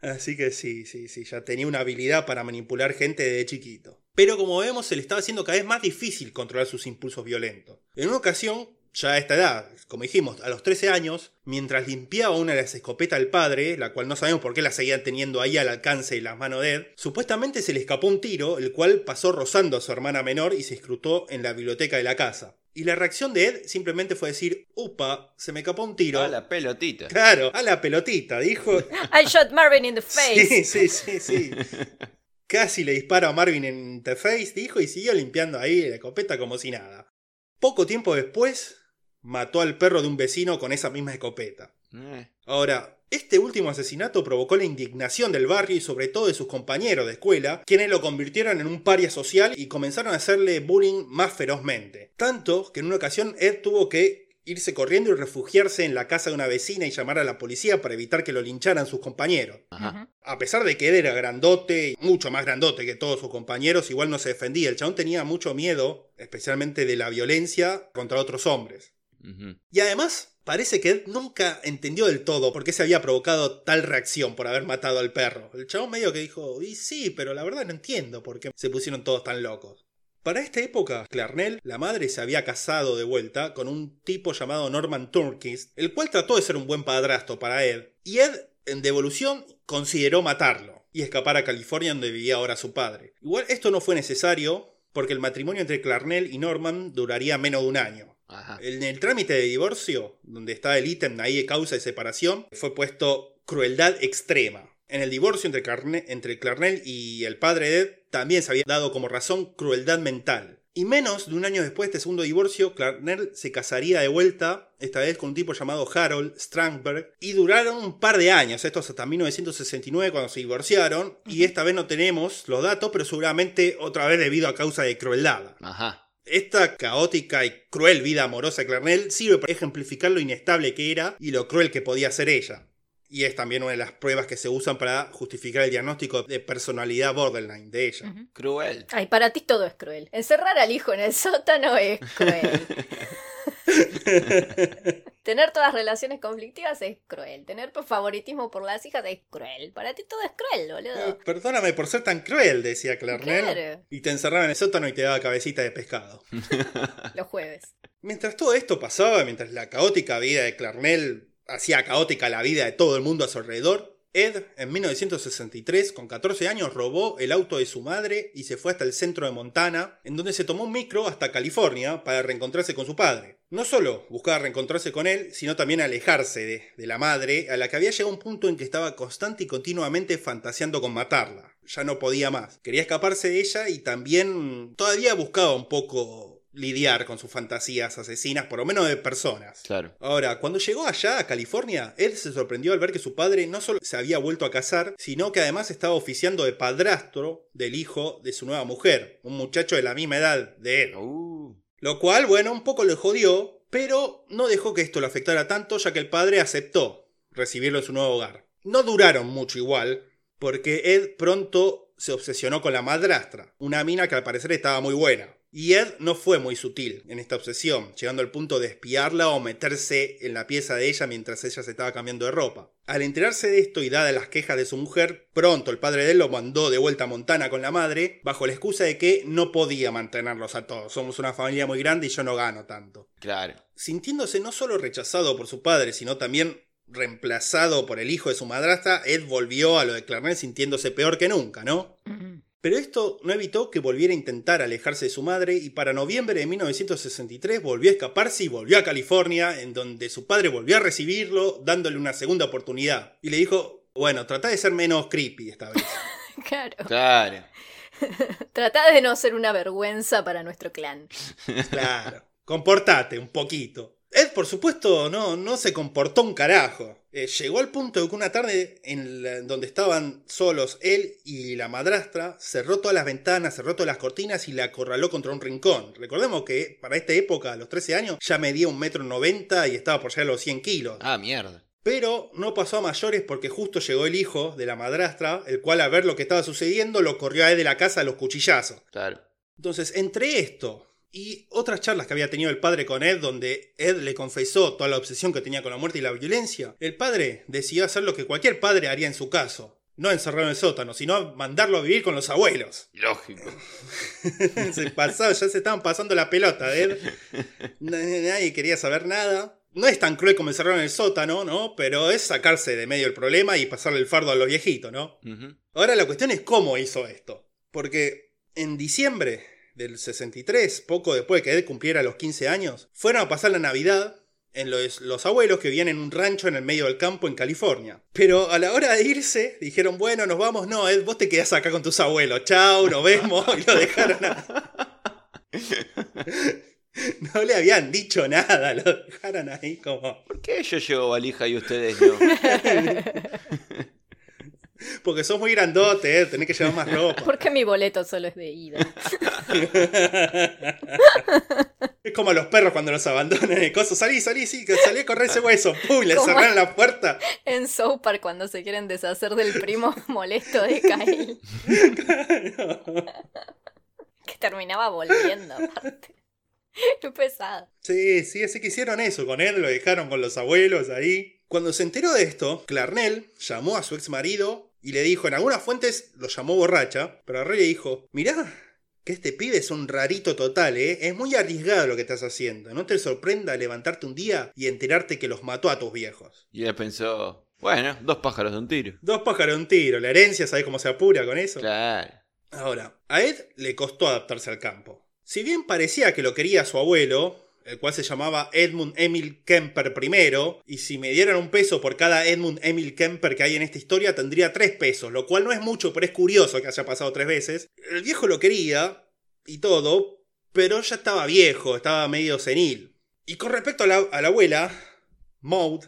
Así que sí, sí, sí, ya tenía una habilidad para manipular gente desde chiquito. Pero como vemos, se le estaba haciendo cada vez más difícil controlar sus impulsos violentos. En una ocasión, ya a esta edad, como dijimos, a los 13 años, mientras limpiaba una de las escopetas del padre, la cual no sabemos por qué la seguían teniendo ahí al alcance de las manos de Ed, supuestamente se le escapó un tiro, el cual pasó rozando a su hermana menor y se escrutó en la biblioteca de la casa. Y la reacción de Ed simplemente fue decir, upa, se me escapó un tiro. A la pelotita. Claro, a la pelotita, dijo. [LAUGHS] I shot Marvin in the face. Sí, sí, sí, sí. [LAUGHS] Casi le dispara a Marvin en interface, dijo, y siguió limpiando ahí la escopeta como si nada. Poco tiempo después, mató al perro de un vecino con esa misma escopeta. Eh, Ahora, este último asesinato provocó la indignación del barrio y sobre todo de sus compañeros de escuela, quienes lo convirtieron en un paria social y comenzaron a hacerle bullying más ferozmente. Tanto que en una ocasión Ed tuvo que irse corriendo y refugiarse en la casa de una vecina y llamar a la policía para evitar que lo lincharan sus compañeros. Ajá. A pesar de que Ed era grandote, mucho más grandote que todos sus compañeros, igual no se defendía. El chabón tenía mucho miedo, especialmente de la violencia contra otros hombres. Y además, parece que Ed nunca entendió del todo por qué se había provocado tal reacción por haber matado al perro. El chabón medio que dijo, y sí, pero la verdad no entiendo por qué se pusieron todos tan locos. Para esta época, Clarnell, la madre, se había casado de vuelta con un tipo llamado Norman Turkis, el cual trató de ser un buen padrastro para Ed, y Ed, en devolución, consideró matarlo y escapar a California donde vivía ahora su padre. Igual esto no fue necesario, porque el matrimonio entre Clarnell y Norman duraría menos de un año. Ajá. En el trámite de divorcio, donde está el ítem ahí de causa de separación, fue puesto crueldad extrema. En el divorcio entre, Carne- entre Clarnell y el padre de Ed, también se había dado como razón crueldad mental. Y menos de un año después de este segundo divorcio, Clarnell se casaría de vuelta, esta vez con un tipo llamado Harold Strangberg, y duraron un par de años, estos hasta 1969 cuando se divorciaron, y esta vez no tenemos los datos, pero seguramente otra vez debido a causa de crueldad. Ajá. Esta caótica y cruel vida amorosa de Clarnell sirve para ejemplificar lo inestable que era y lo cruel que podía ser ella. Y es también una de las pruebas que se usan para justificar el diagnóstico de personalidad borderline de ella. Cruel. Ay, para ti todo es cruel. Encerrar al hijo en el sótano es cruel. [LAUGHS] [LAUGHS] Tener todas relaciones conflictivas es cruel. Tener favoritismo por las hijas es cruel. Para ti todo es cruel, Eh, boludo. Perdóname por ser tan cruel, decía Clarnell. Claro. Y te encerraba en el sótano y te daba cabecita de pescado. [LAUGHS] Los jueves. Mientras todo esto pasaba, mientras la caótica vida de Clarnell hacía caótica la vida de todo el mundo a su alrededor, Ed, en 1963, con 14 años, robó el auto de su madre y se fue hasta el centro de Montana, en donde se tomó un micro hasta California para reencontrarse con su padre. No solo buscaba reencontrarse con él, sino también alejarse de, de la madre, a la que había llegado un punto en que estaba constante y continuamente fantaseando con matarla. Ya no podía más. Quería escaparse de ella y también todavía buscaba un poco lidiar con sus fantasías asesinas, por lo menos de personas. Claro. Ahora, cuando llegó allá a California, él se sorprendió al ver que su padre no solo se había vuelto a casar, sino que además estaba oficiando de padrastro del hijo de su nueva mujer, un muchacho de la misma edad de él. Uh. Lo cual, bueno, un poco le jodió, pero no dejó que esto lo afectara tanto, ya que el padre aceptó recibirlo en su nuevo hogar. No duraron mucho igual, porque Ed pronto se obsesionó con la madrastra, una mina que al parecer estaba muy buena. Y Ed no fue muy sutil en esta obsesión, llegando al punto de espiarla o meterse en la pieza de ella mientras ella se estaba cambiando de ropa. Al enterarse de esto y dadas las quejas de su mujer, pronto el padre de él lo mandó de vuelta a Montana con la madre, bajo la excusa de que no podía mantenerlos a todos. Somos una familia muy grande y yo no gano tanto. Claro. Sintiéndose no solo rechazado por su padre, sino también reemplazado por el hijo de su madrastra, Ed volvió a lo de Clarnell sintiéndose peor que nunca, ¿no? Pero esto no evitó que volviera a intentar alejarse de su madre y para noviembre de 1963 volvió a escaparse y volvió a California, en donde su padre volvió a recibirlo, dándole una segunda oportunidad. Y le dijo, bueno, trata de ser menos creepy esta vez. [LAUGHS] Claro. Claro. [LAUGHS] Trata de no ser una vergüenza para nuestro clan. Claro, comportate un poquito. Ed, por supuesto, no, no se comportó un carajo. Eh, llegó al punto de que una tarde en la- donde estaban solos él y la madrastra, cerró todas las ventanas, cerró todas las cortinas y la acorraló contra un rincón. Recordemos que para esta época, a los 13 años, ya medía un metro noventa y estaba por llegar a los 100 kilos. Ah, mierda. Pero no pasó a mayores porque justo llegó el hijo de la madrastra, el cual al ver lo que estaba sucediendo lo corrió a Ed de la casa a los cuchillazos. Claro. Entonces, entre esto y otras charlas que había tenido el padre con Ed, donde Ed le confesó toda la obsesión que tenía con la muerte y la violencia, el padre decidió hacer lo que cualquier padre haría en su caso. No encerrarlo en el sótano, sino mandarlo a vivir con los abuelos. Lógico. [LAUGHS] se pasaba, ya se estaban pasando la pelota de Ed. Nadie quería saber nada. No es tan cruel como encerrarlo en el sótano, ¿no? Pero es sacarse de medio el problema y pasarle el fardo a los viejitos, ¿no? Ahora la cuestión es cómo hizo esto. Porque en diciembre del 63, poco después de que Ed cumpliera los 15 años, fueron a pasar la Navidad en los, los abuelos que vivían en un rancho en el medio del campo en California. Pero a la hora de irse, dijeron, bueno, nos vamos, no, Ed, vos te quedás acá con tus abuelos, chau, nos vemos, y lo dejaron a... [LAUGHS] No le habían dicho nada, lo dejaron ahí como... ¿Por qué yo llevo valija y ustedes no? [LAUGHS] Porque sos muy grandote, Ed, tenés que llevar más ropa. [LAUGHS] ¿Por qué mi boleto solo es de ida? [LAUGHS] Es como los perros cuando los abandonan el coso. Salí, salí, sí, salí a correr ese hueso. ¡Pum! Le cerraron la puerta. [LAUGHS] En South Park cuando se quieren deshacer del primo molesto de Kyle. Que terminaba volviendo, aparte. Qué pesado. Sí, sí, así que hicieron eso con él, lo dejaron con los abuelos ahí. Cuando se enteró de esto, Clarnell llamó a su ex marido y le dijo, en algunas fuentes lo llamó borracha, pero a Ray le dijo, mirá, que este pibe es un rarito total, ¿eh? Es muy arriesgado lo que estás haciendo. No te sorprenda levantarte un día y enterarte que los mató a tus viejos. Y él pensó, bueno, dos pájaros de un tiro. Dos pájaros de un tiro, la herencia, ¿sabes cómo se apura con eso? Claro. Ahora, a Ed le costó adaptarse al campo. Si bien parecía que lo quería su abuelo, el cual se llamaba Edmund Emil Kemper I, y si me dieran un peso por cada Edmund Emil Kemper que hay en esta historia, tendría tres pesos, lo cual no es mucho, pero es curioso que haya pasado tres veces. El viejo lo quería, y todo, pero ya estaba viejo, estaba medio senil. Y con respecto a la, a la abuela, Maud,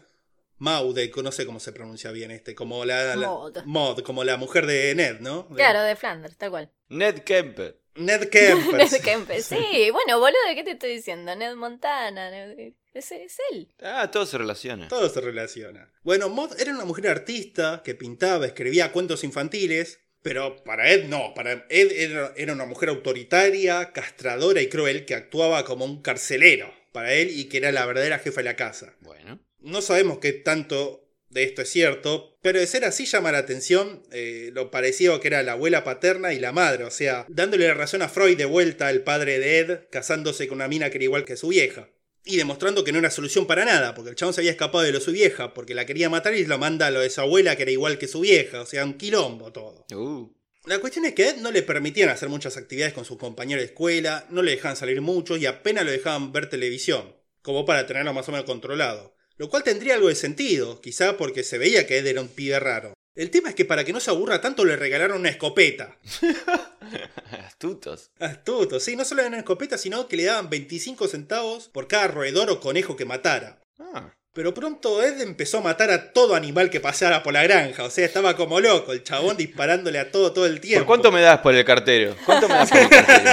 Maude, no sé cómo se pronuncia bien este, como la, la- Maud. Maud, como la mujer de Ned, ¿no? De- Claro, de Flanders, tal cual. Ned Kemper. Ned Kemper. [LAUGHS] Ned Kemper. Sí, bueno, boludo, ¿qué te estoy diciendo? Ned Montana. Ned- Es, es él. Ah, todo se relaciona. Todo se relaciona. Bueno, Maud era una mujer artista que pintaba, escribía cuentos infantiles, pero para Ed no. Para Ed era, era una mujer autoritaria, castradora y cruel que actuaba como un carcelero para él y que era la verdadera jefa de la casa. Bueno. No sabemos qué tanto de esto es cierto, pero de ser así llama la atención eh, lo parecido que era la abuela paterna y la madre, o sea, dándole la razón a Freud de vuelta, el padre de Ed, casándose con una mina que era igual que su vieja. Y demostrando que no era solución para nada, porque el chabón se había escapado de lo de su vieja, porque la quería matar y lo manda a lo de su abuela que era igual que su vieja, o sea, un quilombo todo. Uh. La cuestión es que a Ed no le permitían hacer muchas actividades con sus compañeros de escuela, no le dejaban salir mucho y apenas lo dejaban ver televisión, como para tenerlo más o menos controlado. Lo cual tendría algo de sentido, quizá porque se veía que Ed era un pibe raro. El tema es que para que no se aburra tanto le regalaron una escopeta. [LAUGHS] Astutos. Astuto, sí, no solo era una escopeta, sino que le daban 25 centavos por cada roedor o conejo que matara. Ah. Pero pronto Ed empezó a matar a todo animal que pasara por la granja, o sea, estaba como loco, el chabón disparándole a todo todo el tiempo. ¿Por cuánto me das por el cartero? ¿Cuánto me das por el cartero?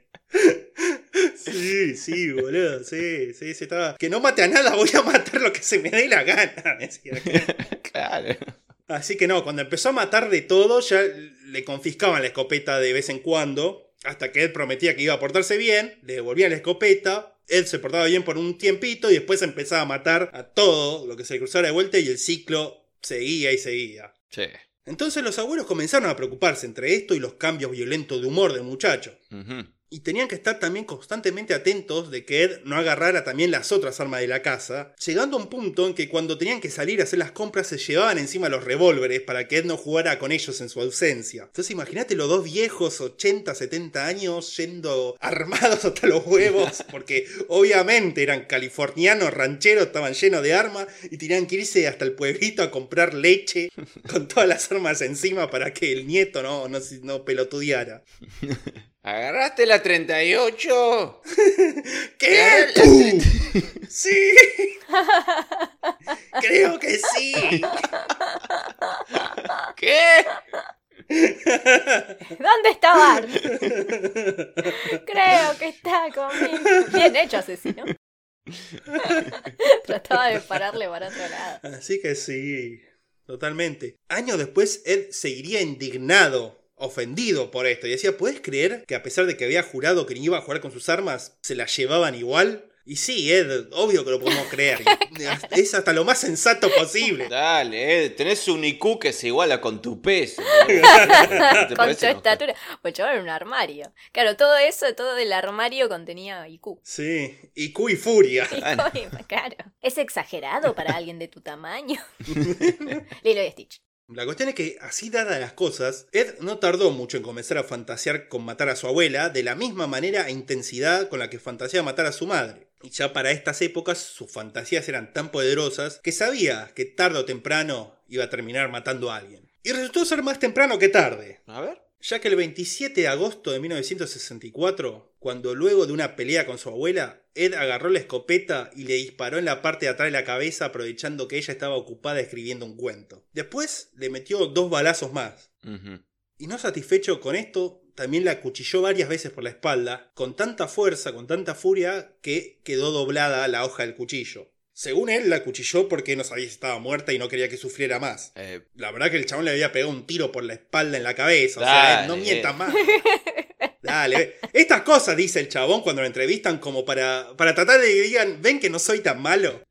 [LAUGHS] [LAUGHS] Sí, sí, boludo, sí, sí, sí, estaba. Que no mate a nada, [LAUGHS] voy a matar lo que se me dé la gana, decía. [LAUGHS] claro. Así que no, cuando empezó a matar de todo, ya le confiscaban la escopeta de vez en cuando, hasta que él prometía que iba a portarse bien, le devolvían la escopeta, él se portaba bien por un tiempito y después empezaba a matar a todo lo que se le cruzara de vuelta y el ciclo seguía y seguía. Sí. Entonces los abuelos comenzaron a preocuparse entre esto y los cambios violentos de humor del muchacho. Y tenían que estar también constantemente atentos de que Ed no agarrara también las otras armas de la casa, llegando a un punto en que cuando tenían que salir a hacer las compras se llevaban encima los revólveres para que Ed no jugara con ellos en su ausencia. Entonces imagínate los dos viejos, 80, 70 años, yendo armados hasta los huevos, [LAUGHS] porque obviamente eran californianos, rancheros, estaban llenos de armas y tenían que irse hasta el pueblito a comprar leche [LAUGHS] con todas las armas encima para que el nieto no, no, no pelotudeara. [LAUGHS] ¿Agarraste la 38? [LAUGHS] ¿Qué? ¡Pum! [LAUGHS] ¡Sí! [LAUGHS] Creo que sí. ¿Qué? ¿Dónde está Bart? Creo que está conmigo. Bien hecho, asesino. Trataba de pararle para otro lado. Así que sí, totalmente. Años después, Ed seguiría indignado, ofendido por esto. Y decía, ¿puedes creer que a pesar de que había jurado que ni iba a jugar con sus armas, se las llevaban igual? Y sí, Ed, obvio que lo podemos creer. [LAUGHS] Es hasta lo más sensato posible. Dale, eh, tenés un IQ que se iguala con tu peso. [LAUGHS] ¿no? ¿Te Con tu estatura. Pues chaval era un armario. Claro, todo eso, todo el armario contenía IQ. Sí, y Q y [LAUGHS] furia. claro. Es exagerado para alguien de tu tamaño. Lilo y Stitch. La cuestión es que, así dadas las cosas, Ed no tardó mucho en comenzar a fantasear con matar a su abuela de la misma manera e intensidad con la que fantaseaba matar a su madre. Y ya para estas épocas sus fantasías eran tan poderosas que sabía que tarde o temprano iba a terminar matando a alguien. Y resultó ser más temprano que tarde. A ver. Ya que el 27 de agosto de 1964, cuando luego de una pelea con su abuela, Ed agarró la escopeta y le disparó en la parte de atrás de la cabeza aprovechando que ella estaba ocupada escribiendo un cuento. Después le metió dos balazos más. Y no satisfecho con esto, también la acuchilló varias veces por la espalda, con tanta fuerza, con tanta furia, que quedó doblada la hoja del cuchillo. Según él, la acuchilló porque no sabía si estaba muerta y no quería que sufriera más. Eh, La verdad que el chabón le había pegado un tiro por la espalda en la cabeza. O Dale. sea, no mientas más. [LAUGHS] Dale. Estas cosas dice el chabón cuando lo entrevistan como para, para tratar de que digan, ven que no soy tan malo.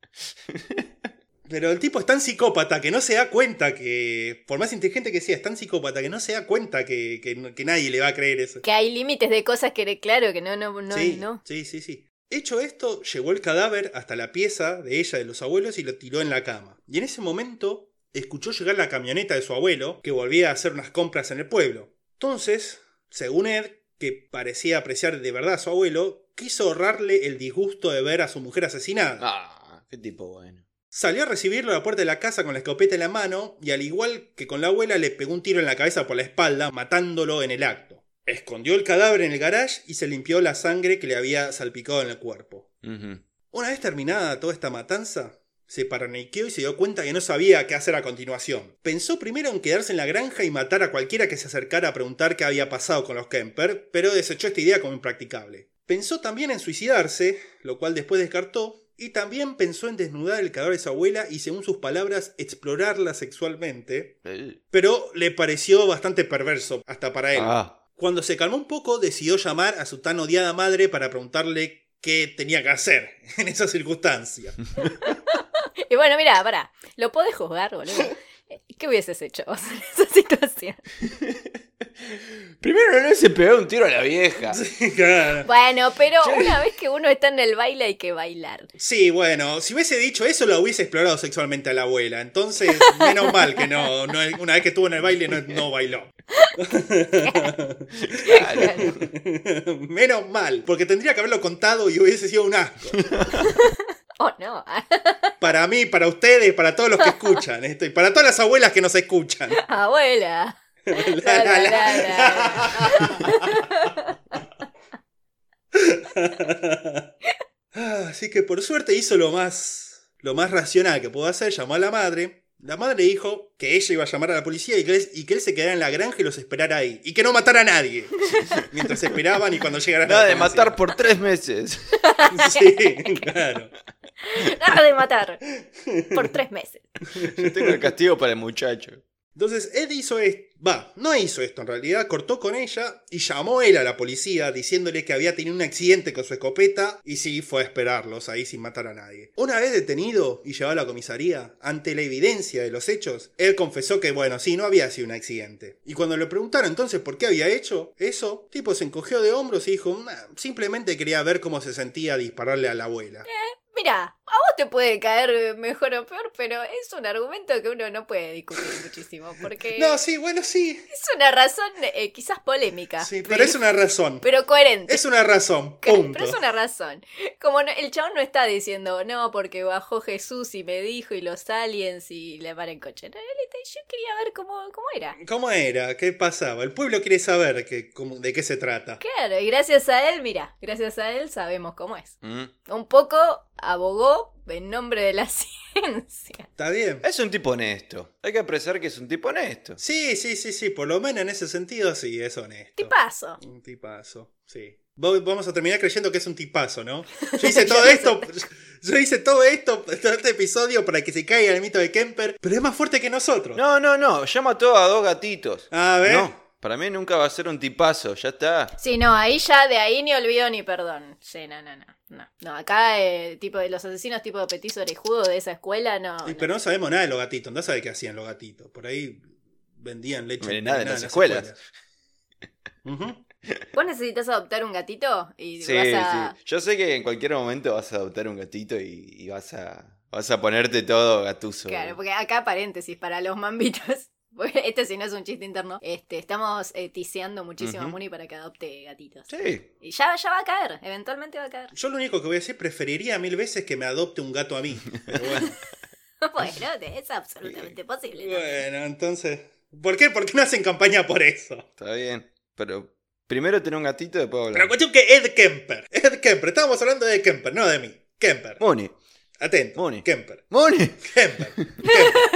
Pero el tipo es tan psicópata que no se da cuenta que, por más inteligente que sea, es tan psicópata que no se da cuenta que, que- que nadie le va a creer eso. Que hay límites de cosas que, claro, que no, no, no, sí, no. sí, sí, sí. Hecho esto, llevó el cadáver hasta la pieza de ella de los abuelos y lo tiró en la cama. Y en ese momento escuchó llegar la camioneta de su abuelo, que volvía a hacer unas compras en el pueblo. Entonces, según Ed, que parecía apreciar de verdad a su abuelo, quiso ahorrarle el disgusto de ver a su mujer asesinada. ah, qué tipo bueno. Salió a recibirlo a la puerta de la casa con la escopeta en la mano y al igual que con la abuela le pegó un tiro en la cabeza por la espalda, matándolo en el acto. Escondió el cadáver en el garage y se limpió la sangre que le había salpicado en el cuerpo. Una vez terminada toda esta matanza, se paranoiqueó y se dio cuenta que no sabía qué hacer a continuación. Pensó primero en quedarse en la granja y matar a cualquiera que se acercara a preguntar qué había pasado con los Kemper, pero desechó esta idea como impracticable. Pensó también en suicidarse, lo cual después descartó, y también pensó en desnudar el cadáver de su abuela y, según sus palabras, explorarla sexualmente, Eh, pero le pareció bastante perverso, hasta para él. Ah, Cuando se calmó un poco, decidió llamar a su tan odiada madre para preguntarle qué tenía que hacer [LAUGHS] en esas circunstancias. [LAUGHS] Y bueno, mira, pará, lo podés juzgar, boludo. ¿Qué hubieses hecho vos en esa situación? [LAUGHS] Primero no se pegó un tiro a la vieja. Claro. Bueno, pero una vez que uno está en el baile hay que bailar. Sí, bueno, si hubiese dicho eso, lo hubiese explorado sexualmente a la abuela. Entonces, menos [LAUGHS] mal que no, no una vez que estuvo en el baile no, no bailó. Claro. [LAUGHS] menos mal, porque tendría que haberlo contado y hubiese sido un asco. Oh, no. [LAUGHS] Para mí, para ustedes, para todos los que [LAUGHS] escuchan, esto, y para todas las abuelas que nos escuchan. Abuela. [LAUGHS] La, la, la. Ah, Así que por suerte hizo lo más, lo más racional que pudo hacer, llamó a la madre. La madre dijo que ella iba a llamar a la policía y que, él, y que él se quedara en la granja y los esperara ahí. Y que no matara a nadie. Mientras esperaban y cuando llegaran Nada de matar por tres meses. Sí, claro. [LAUGHS] Nada de matar. Por tres meses. Yo tengo el castigo para el muchacho. Entonces Ed hizo esto, va, no hizo esto en realidad, cortó con ella y llamó él a la policía diciéndole que había tenido un accidente con su escopeta y sí fue a esperarlos ahí sin matar a nadie. Una vez detenido y llevado a la comisaría, ante la evidencia de los hechos, él confesó que bueno, sí, no había sido un accidente. Y cuando le preguntaron entonces por qué había hecho eso, tipo se encogió de hombros y dijo, "Nah, simplemente quería ver cómo se sentía dispararle a la abuela. Mira, a vos te puede caer mejor o peor, pero es un argumento que uno no puede discutir muchísimo. [LAUGHS] Porque No, sí, bueno, sí, es una razón eh, quizás polémica. sí, pero es una razón. pero coherente. Es una razón, [LAUGHS] punto. Pero es una razón. Como no- el chabón no está diciendo, no, porque bajó Jesús y me dijo y los aliens y le van en coche. No, él está- yo quería ver cómo, cómo era. ¿Cómo era? ¿Qué pasaba? El pueblo quiere saber que, cómo- de qué se trata. Claro, y gracias a él, mira, gracias a él sabemos cómo es. Mm. Un poco abogó en nombre de la [LAUGHS] ciencia. ¿Está bien? Es un tipo honesto. Hay que apreciar que es un tipo honesto. Sí, sí, sí, sí, por lo menos en ese sentido sí, es honesto. Tipazo. Un tipazo, sí. Vamos a terminar creyendo que es un tipazo, ¿no? Yo [LAUGHS] hice todo esto, [LAUGHS] yo hice todo esto, todo este episodio para que se caiga el mito de Kemper, pero es más fuerte que nosotros. No, no, no. Llama todo a dos gatitos. A ver. No, para mí nunca va a ser un tipazo. Ya está. Sí, no, ahí ya de ahí ni olvido ni perdón. Sí, no, no, no. No, no acá eh, tipo de los asesinos tipo de petiso orejudo de esa escuela, no. Y- no. pero no sabemos nada de los gatitos, no sabe qué hacían los gatitos. Por ahí vendían leche Envenenada en envenenada las escuelas. Ujú. [LAUGHS] ¿Vos necesitas adoptar un gatito? Y Sí, vas a. sí. Yo sé que en cualquier momento vas a adoptar un gatito y, y vas a vas a ponerte todo gatuso. Claro, porque acá paréntesis, para los mambitos, Porque [LAUGHS] este si no es un chiste interno. Este, estamos eh, tiseando muchísimo a. Muni para que adopte gatitos. Sí. Y ya, ya va a caer, eventualmente va a caer. Yo lo único que voy a decir, preferiría mil veces que me adopte un gato a mí. Pero bueno. [LAUGHS] bueno, es absolutamente posible. bueno, entonces. ¿Por qué? ¿Por qué no hacen campaña por eso? Está bien. Pero primero tener un gatito y después Pero hablar. cuestión que Ed Kemper. Ed Kemper. Estábamos hablando de Ed Kemper, no de mí. Kemper. Moni. Atento. Moni. Kemper. Moni. Kemper. Kemper.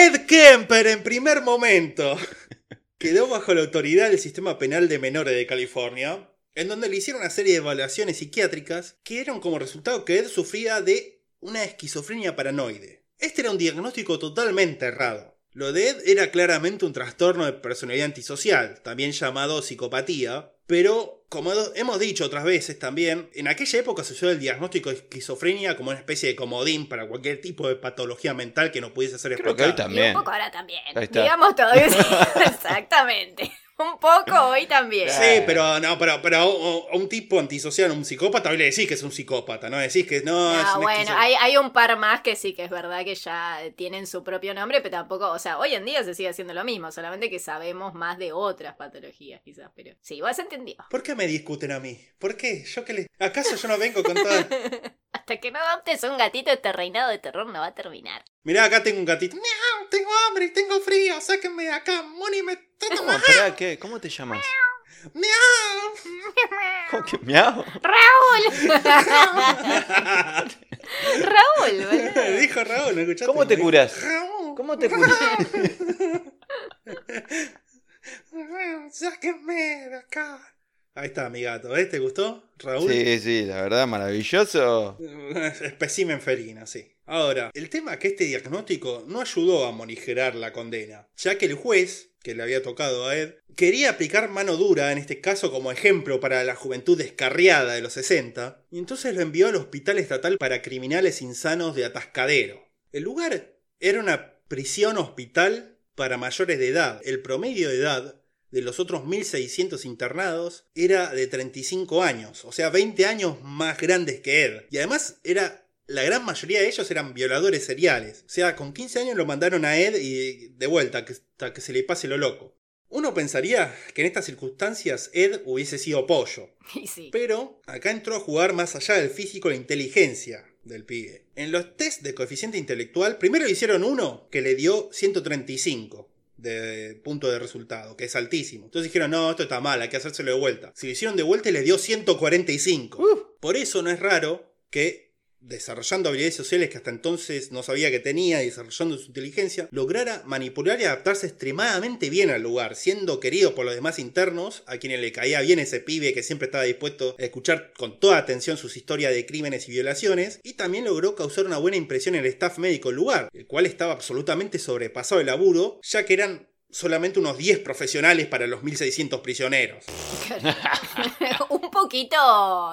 Ed Kemper en primer momento [LAUGHS] quedó bajo la autoridad del sistema penal de menores de California, en donde le hicieron una serie de evaluaciones psiquiátricas que dieron como resultado que Ed sufría de una esquizofrenia paranoide. Este era un diagnóstico totalmente errado. Lo de Ed era claramente un trastorno de personalidad antisocial, también llamado psicopatía, pero como hemos dicho otras veces también, en aquella época se usó el diagnóstico de esquizofrenia como una especie de comodín para cualquier tipo de patología mental que no pudiese ser Creo que hoy explicada. Y también. un poco ahora también. Digamos todo eso. [LAUGHS] Exactamente. Un poco hoy también. Sí, pero no, pero, pero a un- tipo antisocial, un psicópata, hoy le decís que es un psicópata, no decís que no, es No, un bueno, hay, hay un par más que sí que es verdad que ya tienen su propio nombre, pero tampoco, o sea, hoy en día se sigue haciendo lo mismo, solamente que sabemos más de otras patologías quizás, pero sí, vos entendido. ¿Por qué me discuten a mí? ¿Por qué? ¿Yo qué le... ¿Acaso yo no vengo con toda... [LAUGHS] Hasta que no adoptes un gatito, este reinado de terror no va a terminar. Mirá, acá tengo un gatito. ¡Miau! Tengo hambre y tengo frío. Sáquenme de acá. Moni me. Esperá, ¿qué? ¿Cómo te llamas? ¡Miau! ¿Cómo que miau? ¡Raúl! [LAUGHS] Raúl, boludo. Dijo Raúl, ¿no escuchaste? ¿Cómo te curas? Raúl. ¿Cómo te curas? [LAUGHS] Sáquenme de acá. Ahí está mi gato. ¿eh? ¿Te gustó, Raúl? Sí, sí, la verdad, maravilloso. [LAUGHS] Especimen felino, sí. Ahora, el tema es que este diagnóstico no ayudó a morigerar la condena, ya que el juez, que le había tocado a Ed, quería aplicar mano dura en este caso como ejemplo para la juventud descarriada de los 60, y entonces lo envió al Hospital Estatal para Criminales Insanos de Atascadero. El lugar era una prisión hospital para mayores de edad. El promedio de edad de los otros 1600 internados era de 35 años, o sea, 20 años más grandes que Ed. Y además era la gran mayoría de ellos eran violadores seriales. O sea, con 15 años lo mandaron a Ed y de vuelta, hasta que se le pase lo loco. Uno pensaría que en estas circunstancias Ed hubiese sido pollo, [LAUGHS] sí. pero acá entró a jugar más allá del físico la inteligencia del pibe. En los test de coeficiente intelectual, primero le hicieron uno que le dio 135 de punto de resultado, que es altísimo. Entonces dijeron, no, esto está mal, hay que hacérselo de vuelta. Si lo hicieron de vuelta, le dio 145. Por eso no es raro que, desarrollando habilidades sociales que hasta entonces no sabía que tenía y desarrollando su inteligencia, lograra manipular y adaptarse extremadamente bien al lugar, siendo querido por los demás internos, a quienes le caía bien ese pibe que siempre estaba dispuesto a escuchar con toda atención sus historias de crímenes y violaciones, y también logró causar una buena impresión en el staff médico del lugar, el cual estaba absolutamente sobrepasado de laburo, ya que eran solamente unos 10 profesionales para los 1600 prisioneros. [LAUGHS] Un poquito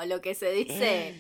lo que se dice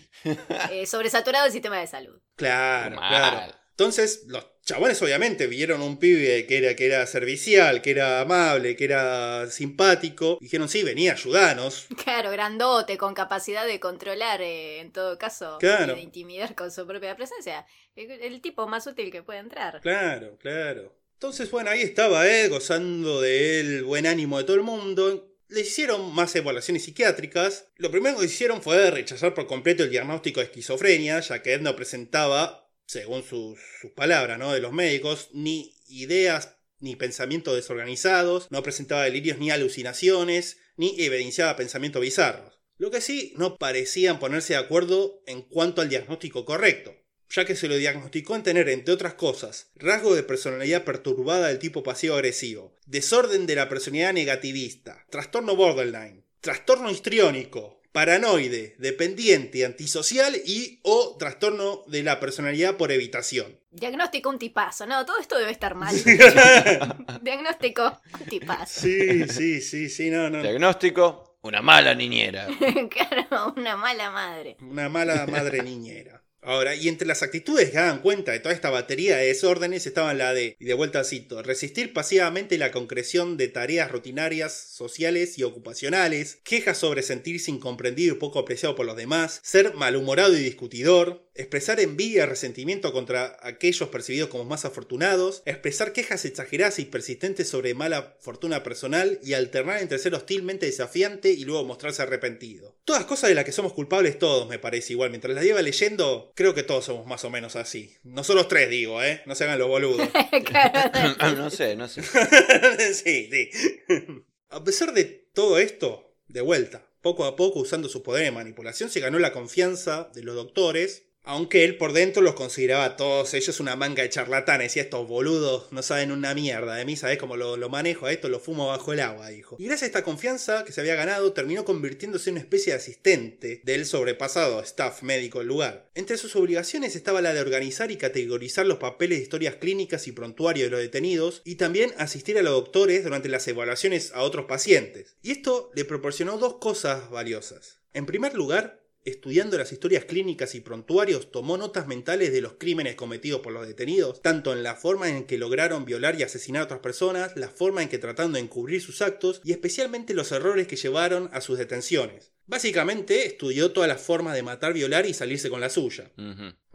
eh, sobresaturado el sistema de salud. Claro, Mal. claro. Entonces, los chabones obviamente vieron un pibe que era, que era servicial, que era amable, que era simpático. Dijeron, sí, venía, ayudanos. Claro, grandote, con capacidad de controlar, eh, en todo caso, Claro. y de intimidar con su propia presencia. El, el tipo más útil que puede entrar. Claro, claro. Entonces, bueno, ahí estaba Ed gozando del buen ánimo de todo el mundo. Le hicieron más evaluaciones psiquiátricas. Lo primero que hicieron fue rechazar por completo el diagnóstico de esquizofrenia, ya que Ed no presentaba, según sus, sus palabras, ¿no? De los médicos, ni ideas ni pensamientos desorganizados, no presentaba delirios ni alucinaciones, ni evidenciaba pensamientos bizarros. Lo que sí, no parecían ponerse de acuerdo en cuanto al diagnóstico correcto ya que se lo diagnosticó en tener, entre otras cosas, rasgo de personalidad perturbada del tipo pasivo-agresivo, desorden de la personalidad negativista, trastorno borderline, trastorno histriónico, paranoide, dependiente, antisocial y o trastorno de la personalidad por evitación. Diagnóstico un tipazo. No, todo esto debe estar mal. [LAUGHS] Diagnóstico un tipazo. Sí, sí, sí, sí, no, no. Diagnóstico, una mala niñera. [LAUGHS] claro, una mala madre. Una mala madre niñera. Ahora, y entre las actitudes que hagan cuenta de toda esta batería de desórdenes estaban la de, y de vuelta cito, resistir pasivamente la concreción de tareas rutinarias, sociales y ocupacionales, quejas sobre sentirse incomprendido y poco apreciado por los demás, ser malhumorado y discutidor, expresar envidia y resentimiento contra aquellos percibidos como más afortunados, expresar quejas exageradas y persistentes sobre mala fortuna personal y alternar entre ser hostilmente desafiante y luego mostrarse arrepentido. Todas cosas de las que somos culpables todos, me parece igual. Mientras las lleva leyendo, creo que todos somos más o menos así. Nosotros tres, digo, ¿eh? No se hagan los boludos. [LAUGHS] no sé, no sé. [LAUGHS] sí, sí. [LAUGHS] A pesar de todo esto, de vuelta, poco a poco usando su poder de manipulación, se ganó la confianza de los doctores aunque él por dentro los consideraba a todos ellos una manga de charlatanes y estos boludos no saben una mierda de mí, ¿sabes cómo lo, lo, manejo? A esto lo fumo bajo el agua, dijo. Y gracias a esta confianza que se había ganado, terminó convirtiéndose en una especie de asistente del sobrepasado staff médico del lugar. Entre sus obligaciones estaba la de organizar y categorizar los papeles de historias clínicas y prontuario de los detenidos y también asistir a los doctores durante las evaluaciones a otros pacientes. Y esto le proporcionó dos cosas valiosas. En primer lugar, estudiando las historias clínicas y prontuarios, tomó notas mentales de los crímenes cometidos por los detenidos, tanto en la forma en que lograron violar y asesinar a otras personas, la forma en que trataron de encubrir sus actos y especialmente los errores que llevaron a sus detenciones. Básicamente estudió todas las formas de matar, violar y salirse con la suya.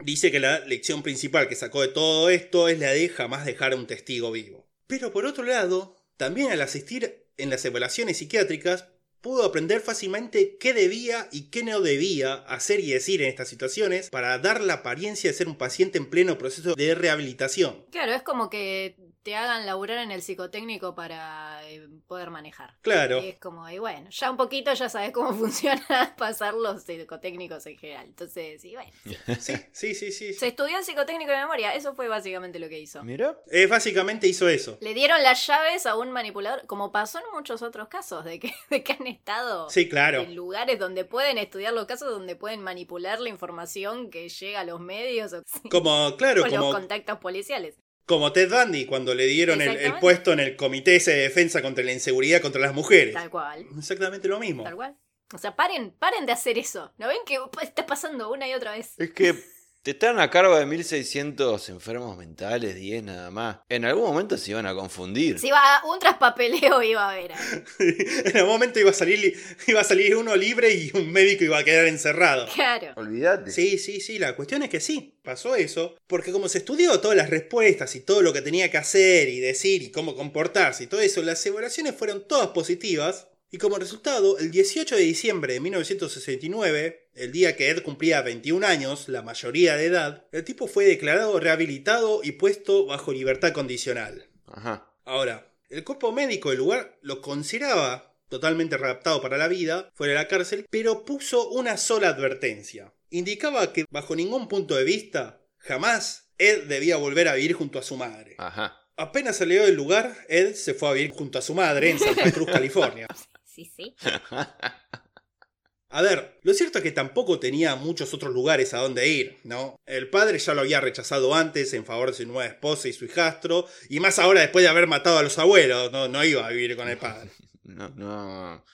Dice que la lección principal que sacó de todo esto es la de jamás dejar a un testigo vivo. Pero por otro lado, también al asistir en las evaluaciones psiquiátricas, pudo aprender fácilmente qué debía y qué no debía hacer y decir en estas situaciones para dar la apariencia de ser un paciente en pleno proceso de rehabilitación. Claro, es como que te hagan laburar en el psicotécnico para eh, poder manejar. Claro. Y es como, y bueno, ya un poquito ya sabes cómo [LAUGHS] funciona pasar los psicotécnicos en general. Entonces, sí, bueno. Sí, sí, sí, sí. Se estudió en psicotécnico de memoria, eso fue básicamente lo que hizo. Mira. Eh, básicamente hizo eso. Le dieron las llaves a un manipulador, como pasó en muchos otros casos, de que, [LAUGHS] de que han estado Sí, claro. en lugares donde pueden estudiar los casos, donde pueden manipular la información que llega a los medios o, [LAUGHS] Como, claro, o los como, contactos policiales. como Ted Bundy cuando le dieron el, puesto en el Comité ese de Defensa contra la Inseguridad contra las Mujeres. Tal cual. Exactamente lo mismo. Tal cual. O sea, paren, paren de hacer eso. ¿No ven que está pasando una y otra vez? Es que [LAUGHS] te están a cargo de 1600 enfermos mentales, 10 nada más. En algún momento se iban a confundir. Si va un traspapeleo iba a haber. [LAUGHS] en algún momento iba a salir iba a salir uno libre y un médico iba a quedar encerrado. Claro. Olvídate. Sí, sí, sí, la cuestión es que sí, pasó eso, porque como se estudió todas las respuestas y todo lo que tenía que hacer y decir y cómo comportarse y todo eso, las evaluaciones fueron todas positivas, y como resultado, el 18 de diciembre de 1969, el día que Ed cumplía 21 años, la mayoría de edad, el tipo fue declarado rehabilitado y puesto bajo libertad condicional. Ajá. Ahora, el cuerpo médico del lugar lo consideraba totalmente readaptado para la vida fuera de la cárcel, pero puso una sola advertencia. Indicaba que bajo ningún punto de vista, jamás Ed debía volver a vivir junto a su madre. Ajá. Apenas salió del lugar, Ed se fue a vivir junto a su madre en Santa Cruz, [LAUGHS] California. Sí, sí. [LAUGHS] A ver, lo cierto es que tampoco tenía muchos otros lugares a donde ir, ¿no? El padre ya lo había rechazado antes en favor de su nueva esposa y su hijastro, y más ahora después de haber matado a los abuelos, no, no iba a vivir con el padre. [LAUGHS] No, no,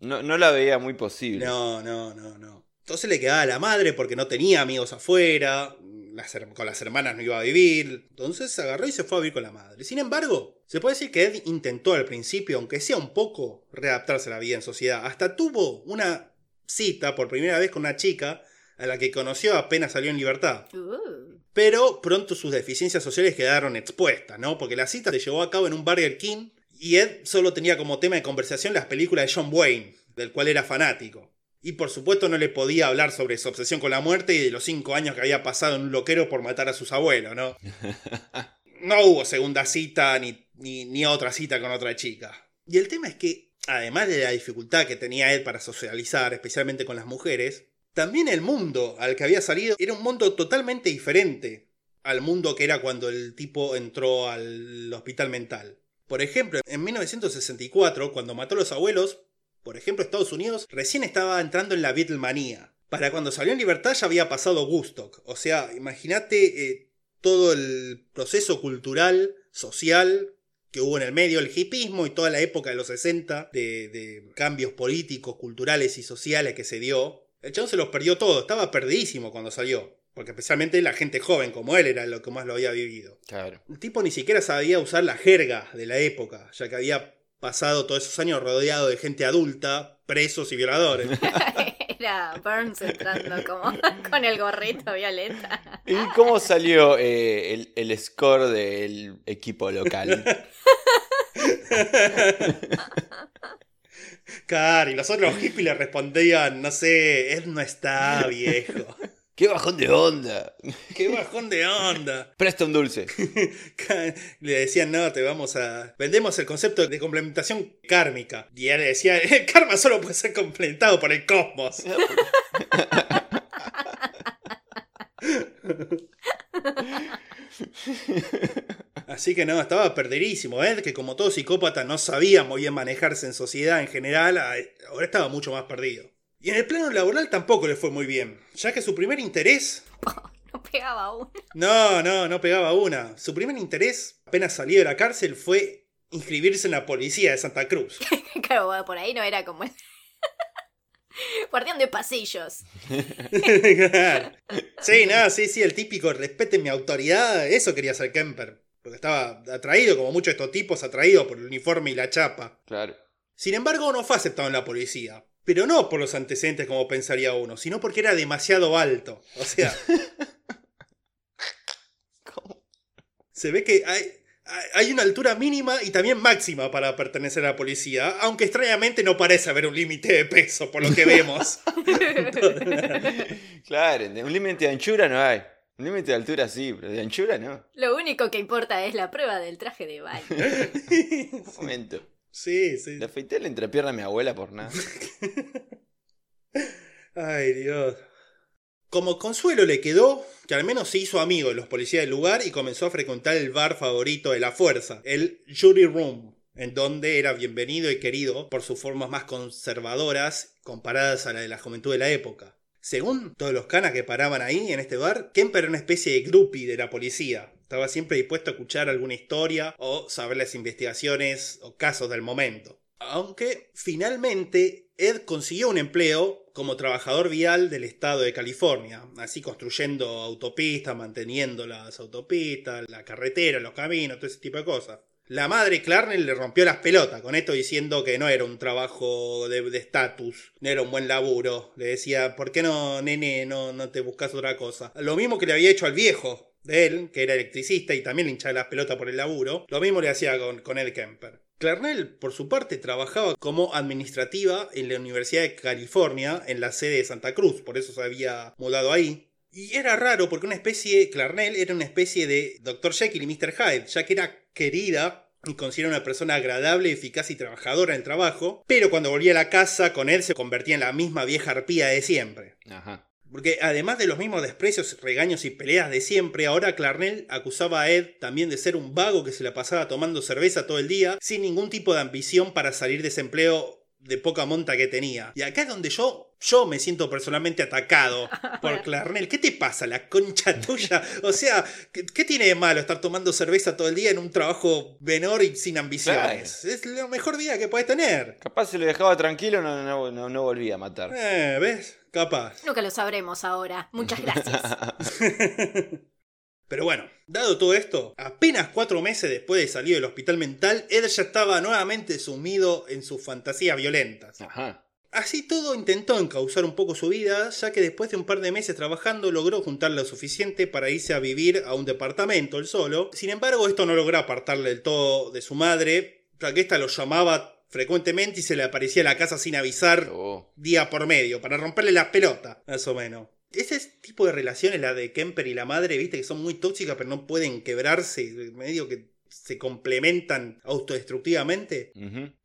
no, no la veía muy posible. No, no, no, no. Entonces le quedaba a la madre porque no tenía amigos afuera, las con las hermanas no iba a vivir, entonces se agarró y se fue a vivir con la madre. Sin embargo, se puede decir que Ed intentó al principio, aunque sea un poco, readaptarse a la vida en sociedad. Hasta tuvo una cita por primera vez con una chica a la que conoció apenas salió en libertad. Pero pronto sus deficiencias sociales quedaron expuestas, ¿no? Porque la cita se llevó a cabo en un Burger King y Ed solo tenía como tema de conversación las películas de John Wayne, del cual era fanático. Y por supuesto no le podía hablar sobre su obsesión con la muerte y de los cinco años que había pasado en un loquero por matar a sus abuelos, ¿no? [LAUGHS] No hubo segunda cita ni, ni, ni otra cita con otra chica. Y el tema es que, además de la dificultad que tenía Ed para socializar, especialmente con las mujeres, también el mundo al que había salido era un mundo totalmente diferente al mundo que era cuando el tipo entró al hospital mental. Por ejemplo, en 1964, cuando mató a los abuelos, por ejemplo, Estados Unidos recién estaba entrando en la Beatlemanía. Para cuando salió en libertad ya había pasado Woodstock. O sea, imagínate eh, todo el proceso cultural, social que hubo en el medio, el hipismo y toda la época de los 60 de, de cambios políticos, culturales y sociales que se dio. El chabón se los perdió todo, estaba perdidísimo cuando salió. Porque especialmente la gente joven como él era lo que más lo había vivido. Claro. El tipo ni siquiera sabía usar la jerga de la época, ya que había pasado todos esos años rodeado de gente adulta, presos y violadores. [LAUGHS] Era Burns entrando como [LAUGHS] con el gorrito violeta. ¿Y cómo salió eh, el, el score del equipo local? [LAUGHS] Claro, y los otros hippies le respondían, no sé, él no está viejo. ¡Qué bajón de onda! [LAUGHS] Qué bajón de onda. [LAUGHS] Presta un dulce. [LAUGHS] Le decían, no, te vamos a... Vendemos el concepto de complementación kármica. Y él le decía, el karma solo puede ser complementado por el cosmos. Así que no, estaba perderísimo. Ed, que como todo psicópata no sabía muy bien manejarse en sociedad en general, ahora estaba mucho más perdido. Y en el plano laboral tampoco le fue muy bien, ya que su primer interés... [LAUGHS] no pegaba uno. No, no, no pegaba una. Su primer interés, apenas salió de la cárcel, fue inscribirse en la policía de Santa Cruz. [LAUGHS] claro, por ahí no era como el... [LAUGHS] Guardián de pasillos. sí, no, sí, sí, el típico respete mi autoridad, eso quería ser Kemper. Porque estaba atraído, como muchos de estos tipos, atraído por el uniforme y la chapa. Claro. Sin embargo, no fue aceptado en la policía. Pero no por los antecedentes como pensaría uno, sino porque era demasiado alto. O sea... [LAUGHS] ¿Cómo? Se ve que hay, hay una altura mínima y también máxima para pertenecer a la policía, aunque extrañamente no parece haber un límite de peso, por lo que vemos. [LAUGHS] [LAUGHS] claro, un límite de anchura no hay. Un límite de altura sí, pero de anchura no. Lo único que importa es la prueba del traje de baño. Un momento. Sí, sí. Le afeité la entrepierna a mi abuela por nada. [LAUGHS] Ay, Dios. Como consuelo le quedó que al menos se hizo amigo de los policías del lugar y comenzó a frecuentar el bar favorito de la fuerza, el Jury Room, en donde era bienvenido y querido por sus formas más conservadoras comparadas a la de la juventud de la época. Según todos los canas que paraban ahí en este bar, Kemper era una especie de groupie de la policía. Estaba siempre dispuesto a escuchar alguna historia o saber las investigaciones o casos del momento. Aunque finalmente Ed consiguió un empleo como trabajador vial del estado de California, así construyendo autopistas, manteniendo las autopistas, la carretera, los caminos, todo ese tipo de cosas. La madre Clarnell le rompió las pelotas con esto diciendo que no era un trabajo de estatus, no era un buen laburo. Le decía, ¿por qué no, nene, no, no te buscas otra cosa? Lo mismo que le había hecho al viejo de él, que era electricista y también le hinchaba las pelotas por el laburo, lo mismo le hacía con, con Ed Kemper. Clarnell, por su parte, trabajaba como administrativa en la Universidad de California, en la sede de Santa Cruz, por eso se había mudado ahí. Y era raro porque una especie, Clarnell era una especie de Dr. Jekyll y Mr. Hyde, ya que era querida y considerada una persona agradable, eficaz y trabajadora en el trabajo, pero cuando volvía a la casa con él se convertía en la misma vieja arpía de siempre. Ajá. Porque además de los mismos desprecios, regaños y peleas de siempre, ahora Clarnell acusaba a Ed también de ser un vago que se la pasaba tomando cerveza todo el día, sin ningún tipo de ambición para salir de ese empleo de poca monta que tenía. Y acá es donde yo, yo me siento personalmente atacado [LAUGHS] por Clarnell. ¿Qué te pasa, la concha tuya? O sea, ¿qué, qué tiene de malo estar tomando cerveza todo el día en un trabajo menor y sin ambiciones? Es la mejor vida que puedes tener. Capaz si lo dejaba tranquilo no, no, no, no volvía a matar. Eh, ¿ves? Capaz. Nunca lo sabremos ahora. Muchas gracias. [LAUGHS] Pero bueno, dado todo esto, apenas cuatro meses después de salir del hospital mental, Ed ya estaba nuevamente sumido en sus fantasías violentas. Ajá. Así todo intentó encauzar un poco su vida, ya que después de un par de meses trabajando logró juntar lo suficiente para irse a vivir a un departamento él solo. Sin embargo, esto no logró apartarle del todo de su madre, ya que ésta lo llamaba frecuentemente y se le aparecía a la casa sin avisar Oh. día por medio, para romperle la pelota, más o menos. Ese tipo de relaciones, la de Kemper y la madre, viste, que son muy tóxicas, pero no pueden quebrarse, medio que se complementan autodestructivamente.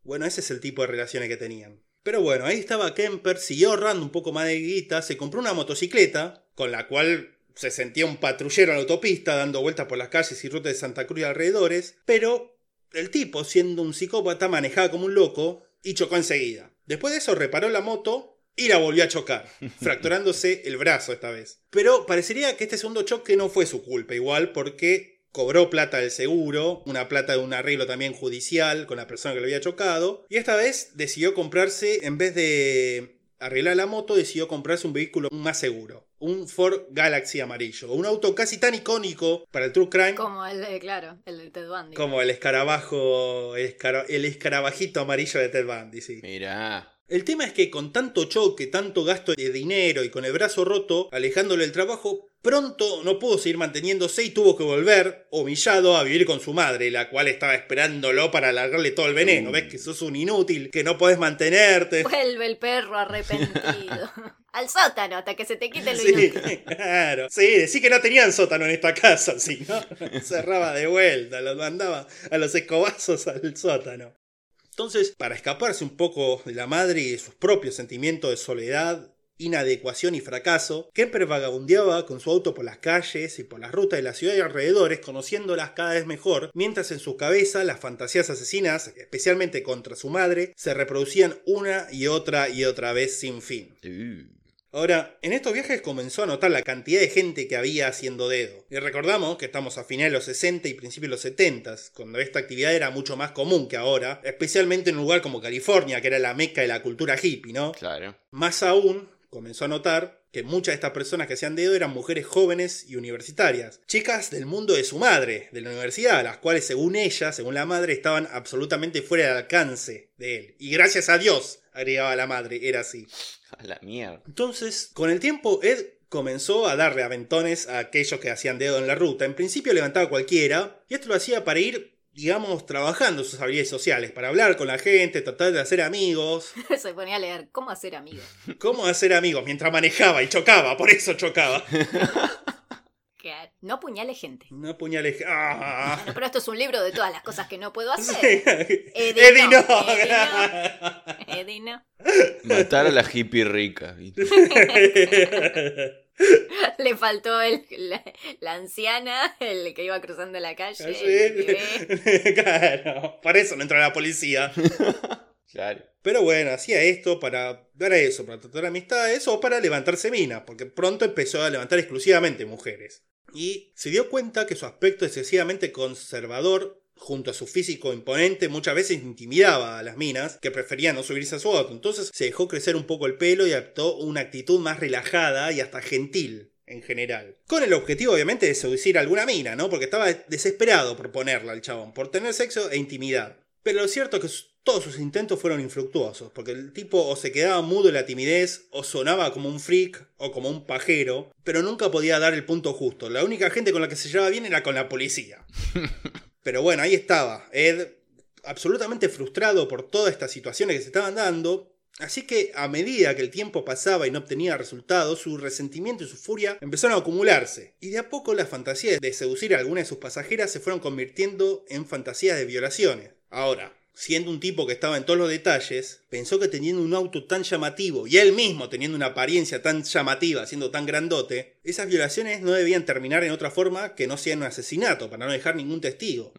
Bueno, ese es el tipo de relaciones que tenían. Pero bueno, ahí estaba Kemper, siguió ahorrando un poco más de guita, se compró una motocicleta, con la cual se sentía un patrullero en la autopista, dando vueltas por las calles y rutas de Santa Cruz y alrededores, pero el tipo, siendo un psicópata, manejaba como un loco y chocó enseguida. Después de eso reparó la moto y la volvió a chocar, [LAUGHS] fracturándose el brazo esta vez. Pero parecería que este segundo choque no fue su culpa igual porque cobró plata del seguro, una plata de un arreglo también judicial con la persona que lo había chocado, y esta vez decidió comprarse, en vez de arreglar la moto, decidió comprarse un vehículo más seguro, un Ford Galaxy amarillo. Un auto casi tan icónico para el True Crime Como el de, claro, el de Ted Bundy. como el escarabajo, el, escara- el escarabajito amarillo de Ted Bundy, sí. Mirá. El tema es que con tanto choque, tanto gasto de dinero y con el brazo roto, alejándolo del trabajo, pronto no pudo seguir manteniéndose y tuvo que volver, humillado, a vivir con su madre, la cual estaba esperándolo para alargarle todo el veneno. ¿Ves que sos un inútil, que no podés mantenerte? Vuelve el perro arrepentido. [LAUGHS] Al sótano hasta que se te quite lo Sí, inútil. claro. Sí, decí que no tenían sótano en esta casa, [LAUGHS] si no, cerraba de vuelta, los mandaba a los escobazos al sótano. Entonces, para escaparse un poco de la madre y de sus propios sentimientos de soledad, inadecuación y fracaso, Kemper vagabundeaba con su auto por las calles y por las rutas de la ciudad y alrededores, conociéndolas cada vez mejor, mientras en su cabeza las fantasías asesinas, especialmente contra su madre, se reproducían una y otra y otra vez sin fin. Uh, Ahora, en estos viajes comenzó a notar la cantidad de gente que había haciendo dedo. Y recordamos que estamos a finales de los 60 y principios de los 70, cuando esta actividad era mucho más común que ahora, especialmente en un lugar como California, que era la meca de la cultura hippie, ¿no? claro. Más aún, comenzó a notar que muchas de estas personas que hacían dedo eran mujeres jóvenes y universitarias, chicas del mundo de su madre, de la universidad, las cuales según ella, según la madre, estaban absolutamente fuera del alcance de él. Y gracias a Dios, agregaba la madre, era así. A la mierda. Entonces, con el tiempo, Ed comenzó a darle aventones a aquellos que hacían dedo en la ruta. En principio levantaba a cualquiera, y esto lo hacía para ir, digamos, trabajando sus habilidades sociales, para hablar con la gente, tratar de hacer amigos. [LAUGHS] Se ponía a leer cómo hacer amigos. ¿Cómo hacer amigos? Mientras manejaba y chocaba, por eso chocaba. No puñale gente. No puñales. ¡Ah! Bueno, pero esto es un libro de todas las cosas que no puedo Sí. hacer. Eddie Eddie no. no, Eddie [LAUGHS] Eddie, no. Matar a la hippie rica. [LAUGHS] [LAUGHS] Le faltó el, la, la anciana, el que iba cruzando la calle. Sí. bebé. [LAUGHS] claro, por eso no entró la policía. [LAUGHS] Claro. Pero bueno, hacía esto para dar eso, para tratar amistades o para levantarse minas, porque pronto empezó a levantar exclusivamente mujeres. Y se dio cuenta que su aspecto excesivamente conservador, junto a su físico imponente, muchas veces intimidaba a las minas, que preferían no subirse a su auto. Entonces se dejó crecer un poco el pelo y adoptó una actitud más relajada y hasta gentil. En general. Con el objetivo, obviamente, de seducir a alguna mina, ¿no? Porque estaba desesperado por ponerla al chabón, por tener sexo e intimidad. Pero lo cierto es que todos sus intentos fueron infructuosos, porque el tipo o se quedaba mudo en la timidez, o sonaba como un freak, o como un pajero, pero nunca podía dar el punto justo. La única gente con la que se llevaba bien era con la policía. [LAUGHS] Pero bueno, ahí estaba, Ed, absolutamente frustrado por todas estas situaciones que se estaban dando. Así que a medida que el tiempo pasaba y no obtenía resultados, su resentimiento y su furia empezaron a acumularse. Y de a poco las fantasías de seducir a alguna de sus pasajeras se fueron convirtiendo en fantasías de violaciones. Ahora, siendo un tipo que estaba en todos los detalles, pensó que teniendo un auto tan llamativo y él mismo teniendo una apariencia tan llamativa, siendo tan grandote, esas violaciones no debían terminar en otra forma que no sea en un asesinato, para no dejar ningún testigo.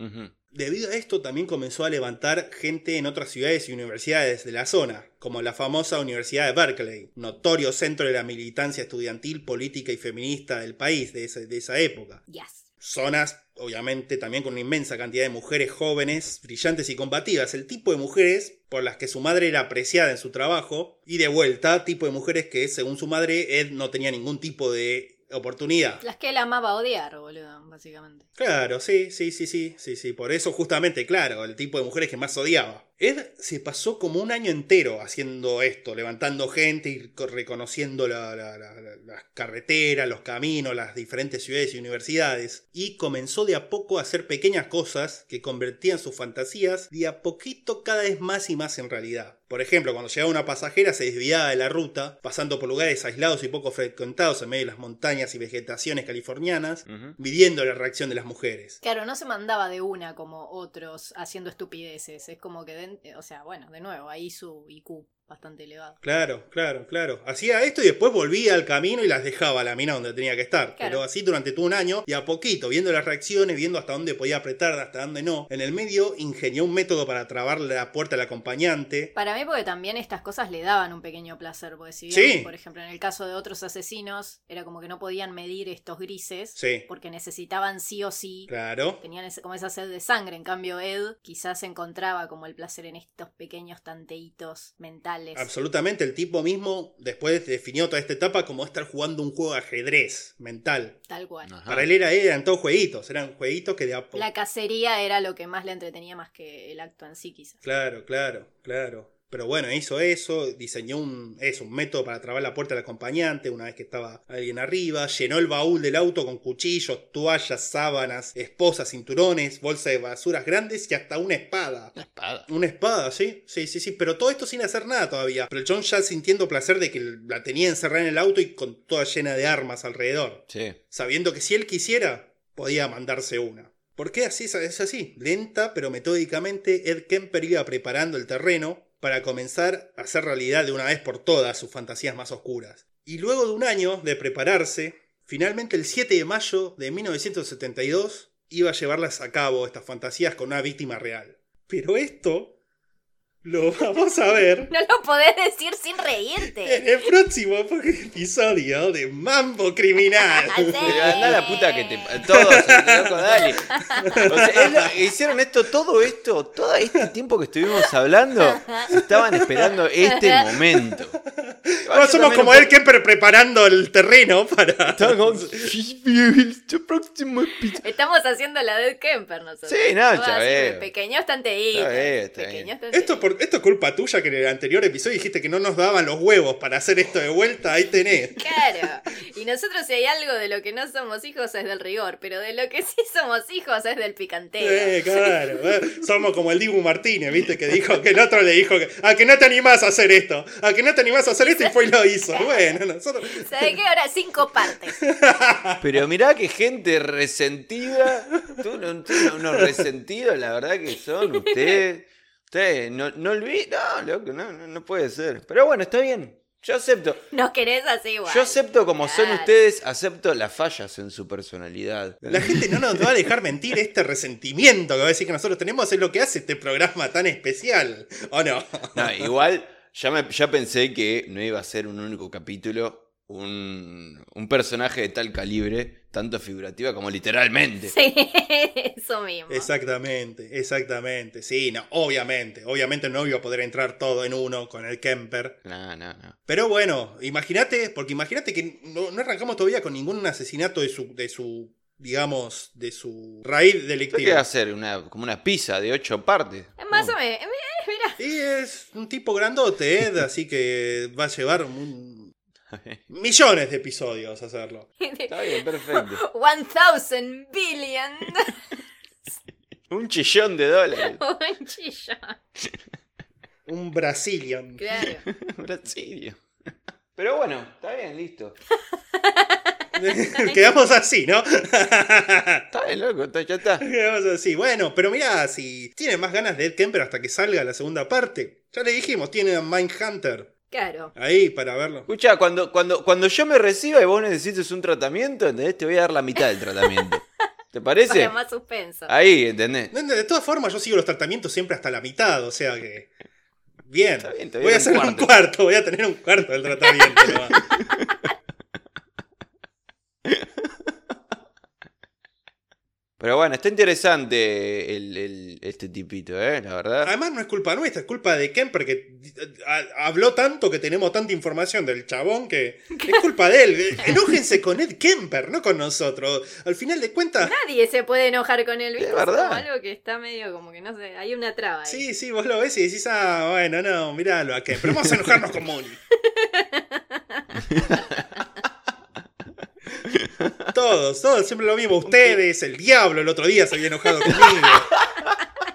Debido a esto también comenzó a levantar gente en otras ciudades y universidades de la zona, como la famosa Universidad de Berkeley, notorio centro de la militancia estudiantil, política y feminista del país de esa, de esa época. Yes. Zonas, obviamente, también con una inmensa cantidad de mujeres jóvenes, brillantes y combativas, el tipo de mujeres por las que su madre era apreciada en su trabajo, y de vuelta, tipo de mujeres que, según su madre, Ed no tenía ningún tipo de oportunidad. Las que él amaba odiar, boludo, básicamente. Claro, sí, sí, sí, sí, sí, sí. Por eso justamente, claro, el tipo de mujeres que más odiaba. Ed se pasó como un año entero haciendo esto, levantando gente y co- reconociendo la- la- la- la- las carreteras, los caminos, las diferentes ciudades y universidades. Y comenzó de a poco a hacer pequeñas cosas que convertían sus fantasías de a poquito cada vez más y más en realidad. Por ejemplo, cuando llegaba una pasajera se desviaba de la ruta, pasando por lugares aislados y poco frecuentados en medio de las montañas y vegetaciones californianas, Ujú. midiendo la reacción de las mujeres. Claro, no se mandaba de una como otros haciendo estupideces. Es como que, den- o sea, bueno, de nuevo, ahí su IQ bastante elevado. Claro, claro, claro. Hacía esto y después volvía al camino y las dejaba a la mina donde tenía que estar. Claro. Pero así durante todo un año y a poquito, viendo las reacciones, viendo hasta dónde podía apretar, hasta dónde no. En el medio ingenió un método para trabar la puerta al acompañante. Para mí, porque también estas cosas le daban un pequeño placer, porque si Sí. bien, por ejemplo, en el caso de otros asesinos, era como que no podían medir estos grises, Sí, porque necesitaban sí o sí, claro. tenían ese- como esa sed de sangre. En cambio, Ed quizás encontraba como el placer en estos pequeños tanteitos mentales Absolutamente, el tipo mismo después definió toda esta etapa como estar jugando un juego de ajedrez mental. Tal cual. Ajá. Para él era, eran todos jueguitos, eran jueguitos que de a La cacería era lo que más le entretenía más que el acto en sí, quizás. Claro, claro, claro. Pero bueno, hizo eso, diseñó un, eso, un método para trabar la puerta del acompañante una vez que estaba alguien arriba, llenó el baúl del auto con cuchillos, toallas, sábanas, esposas, cinturones, bolsas de basuras grandes y hasta una espada. Una espada. Una espada, sí, sí, sí, sí, pero todo esto sin hacer nada todavía. Pero el John ya sintiendo placer de que la tenía encerrada en el auto y con toda llena de armas alrededor. Sí. Sabiendo que si él quisiera, podía mandarse una. ¿Por qué así es así? Lenta pero metódicamente, Ed Kemper iba preparando el terreno para comenzar a hacer realidad de una vez por todas sus fantasías más oscuras. Y luego de un año de prepararse, finalmente el 7 de mayo de 1972 iba a llevarlas a cabo estas fantasías con una víctima real. Pero esto lo vamos a ver No lo podés decir sin en reírte. el próximo episodio de Mambo Criminal. [LAUGHS] Sí. Anda la puta que te. Todos, loco, dale. O sea, es lo- hicieron esto, todo esto, todo este tiempo que estuvimos hablando, estaban esperando este momento. No, somos como él Kemper preparando el terreno para. Como, "Este próximo episodio". Estamos haciendo la de Kemper nosotros. Sí, no, veo. Pequeño estanteíto. Pequeño estanteíto. Esto, por, esto es culpa tuya que en el anterior episodio dijiste que no nos daban los huevos para hacer esto de vuelta. Ahí tenés. Claro. Y nosotros si hay algo de lo que no somos hijos es del rigor, pero de lo que sí somos hijos es del picanteo. Eh, claro. eh. Somos como el Dibu Martínez, ¿viste? Que dijo que el otro le dijo que. A que no te animás a hacer esto. A que no te animás a hacer esto y fue y lo hizo. Bueno, nosotros. ¿Sabe qué? Ahora cinco partes. [LAUGHS] Pero mirá que gente resentida. Tú no, tú no- unos resentidos, la verdad que son ustedes. No, no olviden. No, loco, no, no, no puede ser. Pero bueno, está bien. Yo acepto. Nos querés así igual. Yo acepto como son ustedes, acepto las fallas en su personalidad. La gente no nos va a dejar mentir este resentimiento que va a decir que nosotros tenemos es lo que hace este programa tan especial. ¿O no? No, igual ya, me, ya pensé que no iba a ser un único capítulo, un, un personaje de tal calibre, tanto figurativa como literalmente. Sí, [LAUGHS] eso mismo. Exactamente, exactamente. Sí, no, obviamente. Obviamente no iba a poder entrar todo en uno con el Kemper. No, no, no. Pero bueno, imagínate, porque imagínate que no, no arrancamos todavía con ningún asesinato de su, de su, digamos, de su raíz ¿Qué va a delictiva. hacer? Una, como una pizza de ocho partes. Es Más o menos. [LAUGHS] Mira, Y es un tipo grandote, Ed, así que va a llevar un- [LAUGHS] millones de episodios hacerlo. Está bien, perfecto. One thousand billion. [LAUGHS] Un chillón de dólares. [LAUGHS] Un chillón. Un Brazilian. Claro. Brasilio. Pero bueno, está bien, listo. Quedamos así, ¿no? Está bien, loco, está- ya está. Quedamos así. Bueno, pero mirá, si tiene más ganas de Ed Kemper hasta que salga la segunda parte. Ya le dijimos, tiene a Mindhunter Claro. ahí para verlo. Escucha, cuando, cuando, cuando yo me reciba y vos necesites un tratamiento, ¿entendés? Te voy a dar la mitad del tratamiento. [LAUGHS] ¿Te parece? Para más suspenso. Ahí, ¿entendés? De, de todas formas, yo sigo los tratamientos siempre hasta la mitad, o sea que. Bien. Está bien, te voy voy a hacer un cuarto. cuarto, voy a tener un cuarto del tratamiento. [LAUGHS] Pero bueno, está interesante el, el- este tipito, ¿eh? La verdad. Además, no es culpa nuestra, es culpa de Kemper que a- habló tanto que tenemos tanta información del chabón que [LAUGHS] es culpa de él. Enójense con Ed Kemper, no con nosotros. Al final de cuentas. Nadie se puede enojar con él, ¿viste? Es verdad. como algo que está medio como que no sé, hay una traba ahí. Sí, sí, vos lo ves y decís, ah, bueno, no, miralo a Kemper. Vamos a enojarnos con Mooney. [LAUGHS] Todos, todos, siempre lo mismo. Ustedes, el diablo, el otro día se había enojado [LAUGHS] conmigo.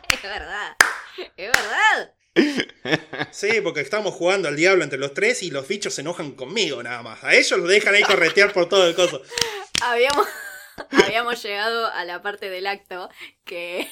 Es verdad. Es verdad. Sí, porque estamos jugando al diablo entre los tres y los bichos se enojan conmigo nada más. A ellos los dejan ahí corretear por todo el coso. Habíamos, [LAUGHS] habíamos llegado a la parte del acto que.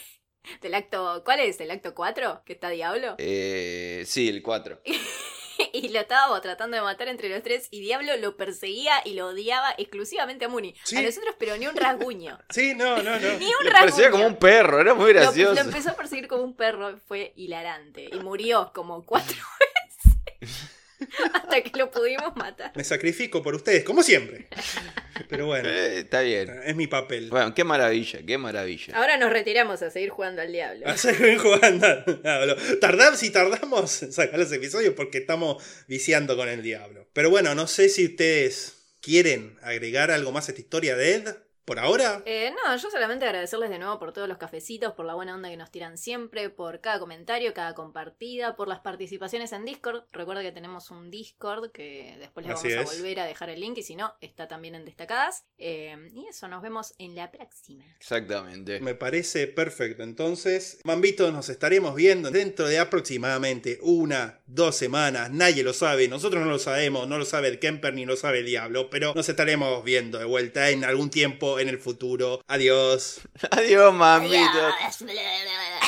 Del acto. ¿Cuál es? ¿El acto 4? Que está Diablo. Eh, sí, el 4. [LAUGHS] [LAUGHS] Y lo estábamos tratando de matar entre los tres y Diablo lo perseguía y lo odiaba exclusivamente a Muni. Sí. A nosotros, pero ni un rasguño. [LAUGHS] Sí, no, no, no. Ni un Lo rasguño. parecía como un perro, era muy Lo- gracioso. Lo, empezó a perseguir como un perro, fue hilarante. Y murió como cuatro [LAUGHS] veces. [LAUGHS] Hasta que lo pudimos matar. Me sacrifico por ustedes, como siempre. Pero bueno, Eh, está bien. es mi papel. Bueno, qué maravilla, qué maravilla. Ahora nos retiramos a seguir jugando al diablo. A seguir jugando al diablo. Tardamos, si tardamos en sacar los episodios porque estamos viciando con el diablo. Pero bueno, no sé si ustedes quieren agregar algo más a esta historia de Ed. Por ahora, Eh, no, yo solamente agradecerles de nuevo por todos los cafecitos, por la buena onda que nos tiran siempre, por cada comentario, cada compartida, por las participaciones en Discord. Recuerda que tenemos un Discord que después les Así vamos a volver a dejar el link y si no, está también en destacadas. Eh, y eso, nos vemos en la próxima. Exactamente. me parece perfecto. Entonces, Mambitos, nos estaremos viendo dentro de aproximadamente una, dos semanas. Nadie lo sabe, nosotros no lo sabemos, no lo sabe el Kemper ni lo sabe el diablo. Pero nos estaremos viendo de vuelta en algún tiempo en el futuro. Adiós. [LAUGHS] Adiós, mamitos. [LAUGHS] Adiós.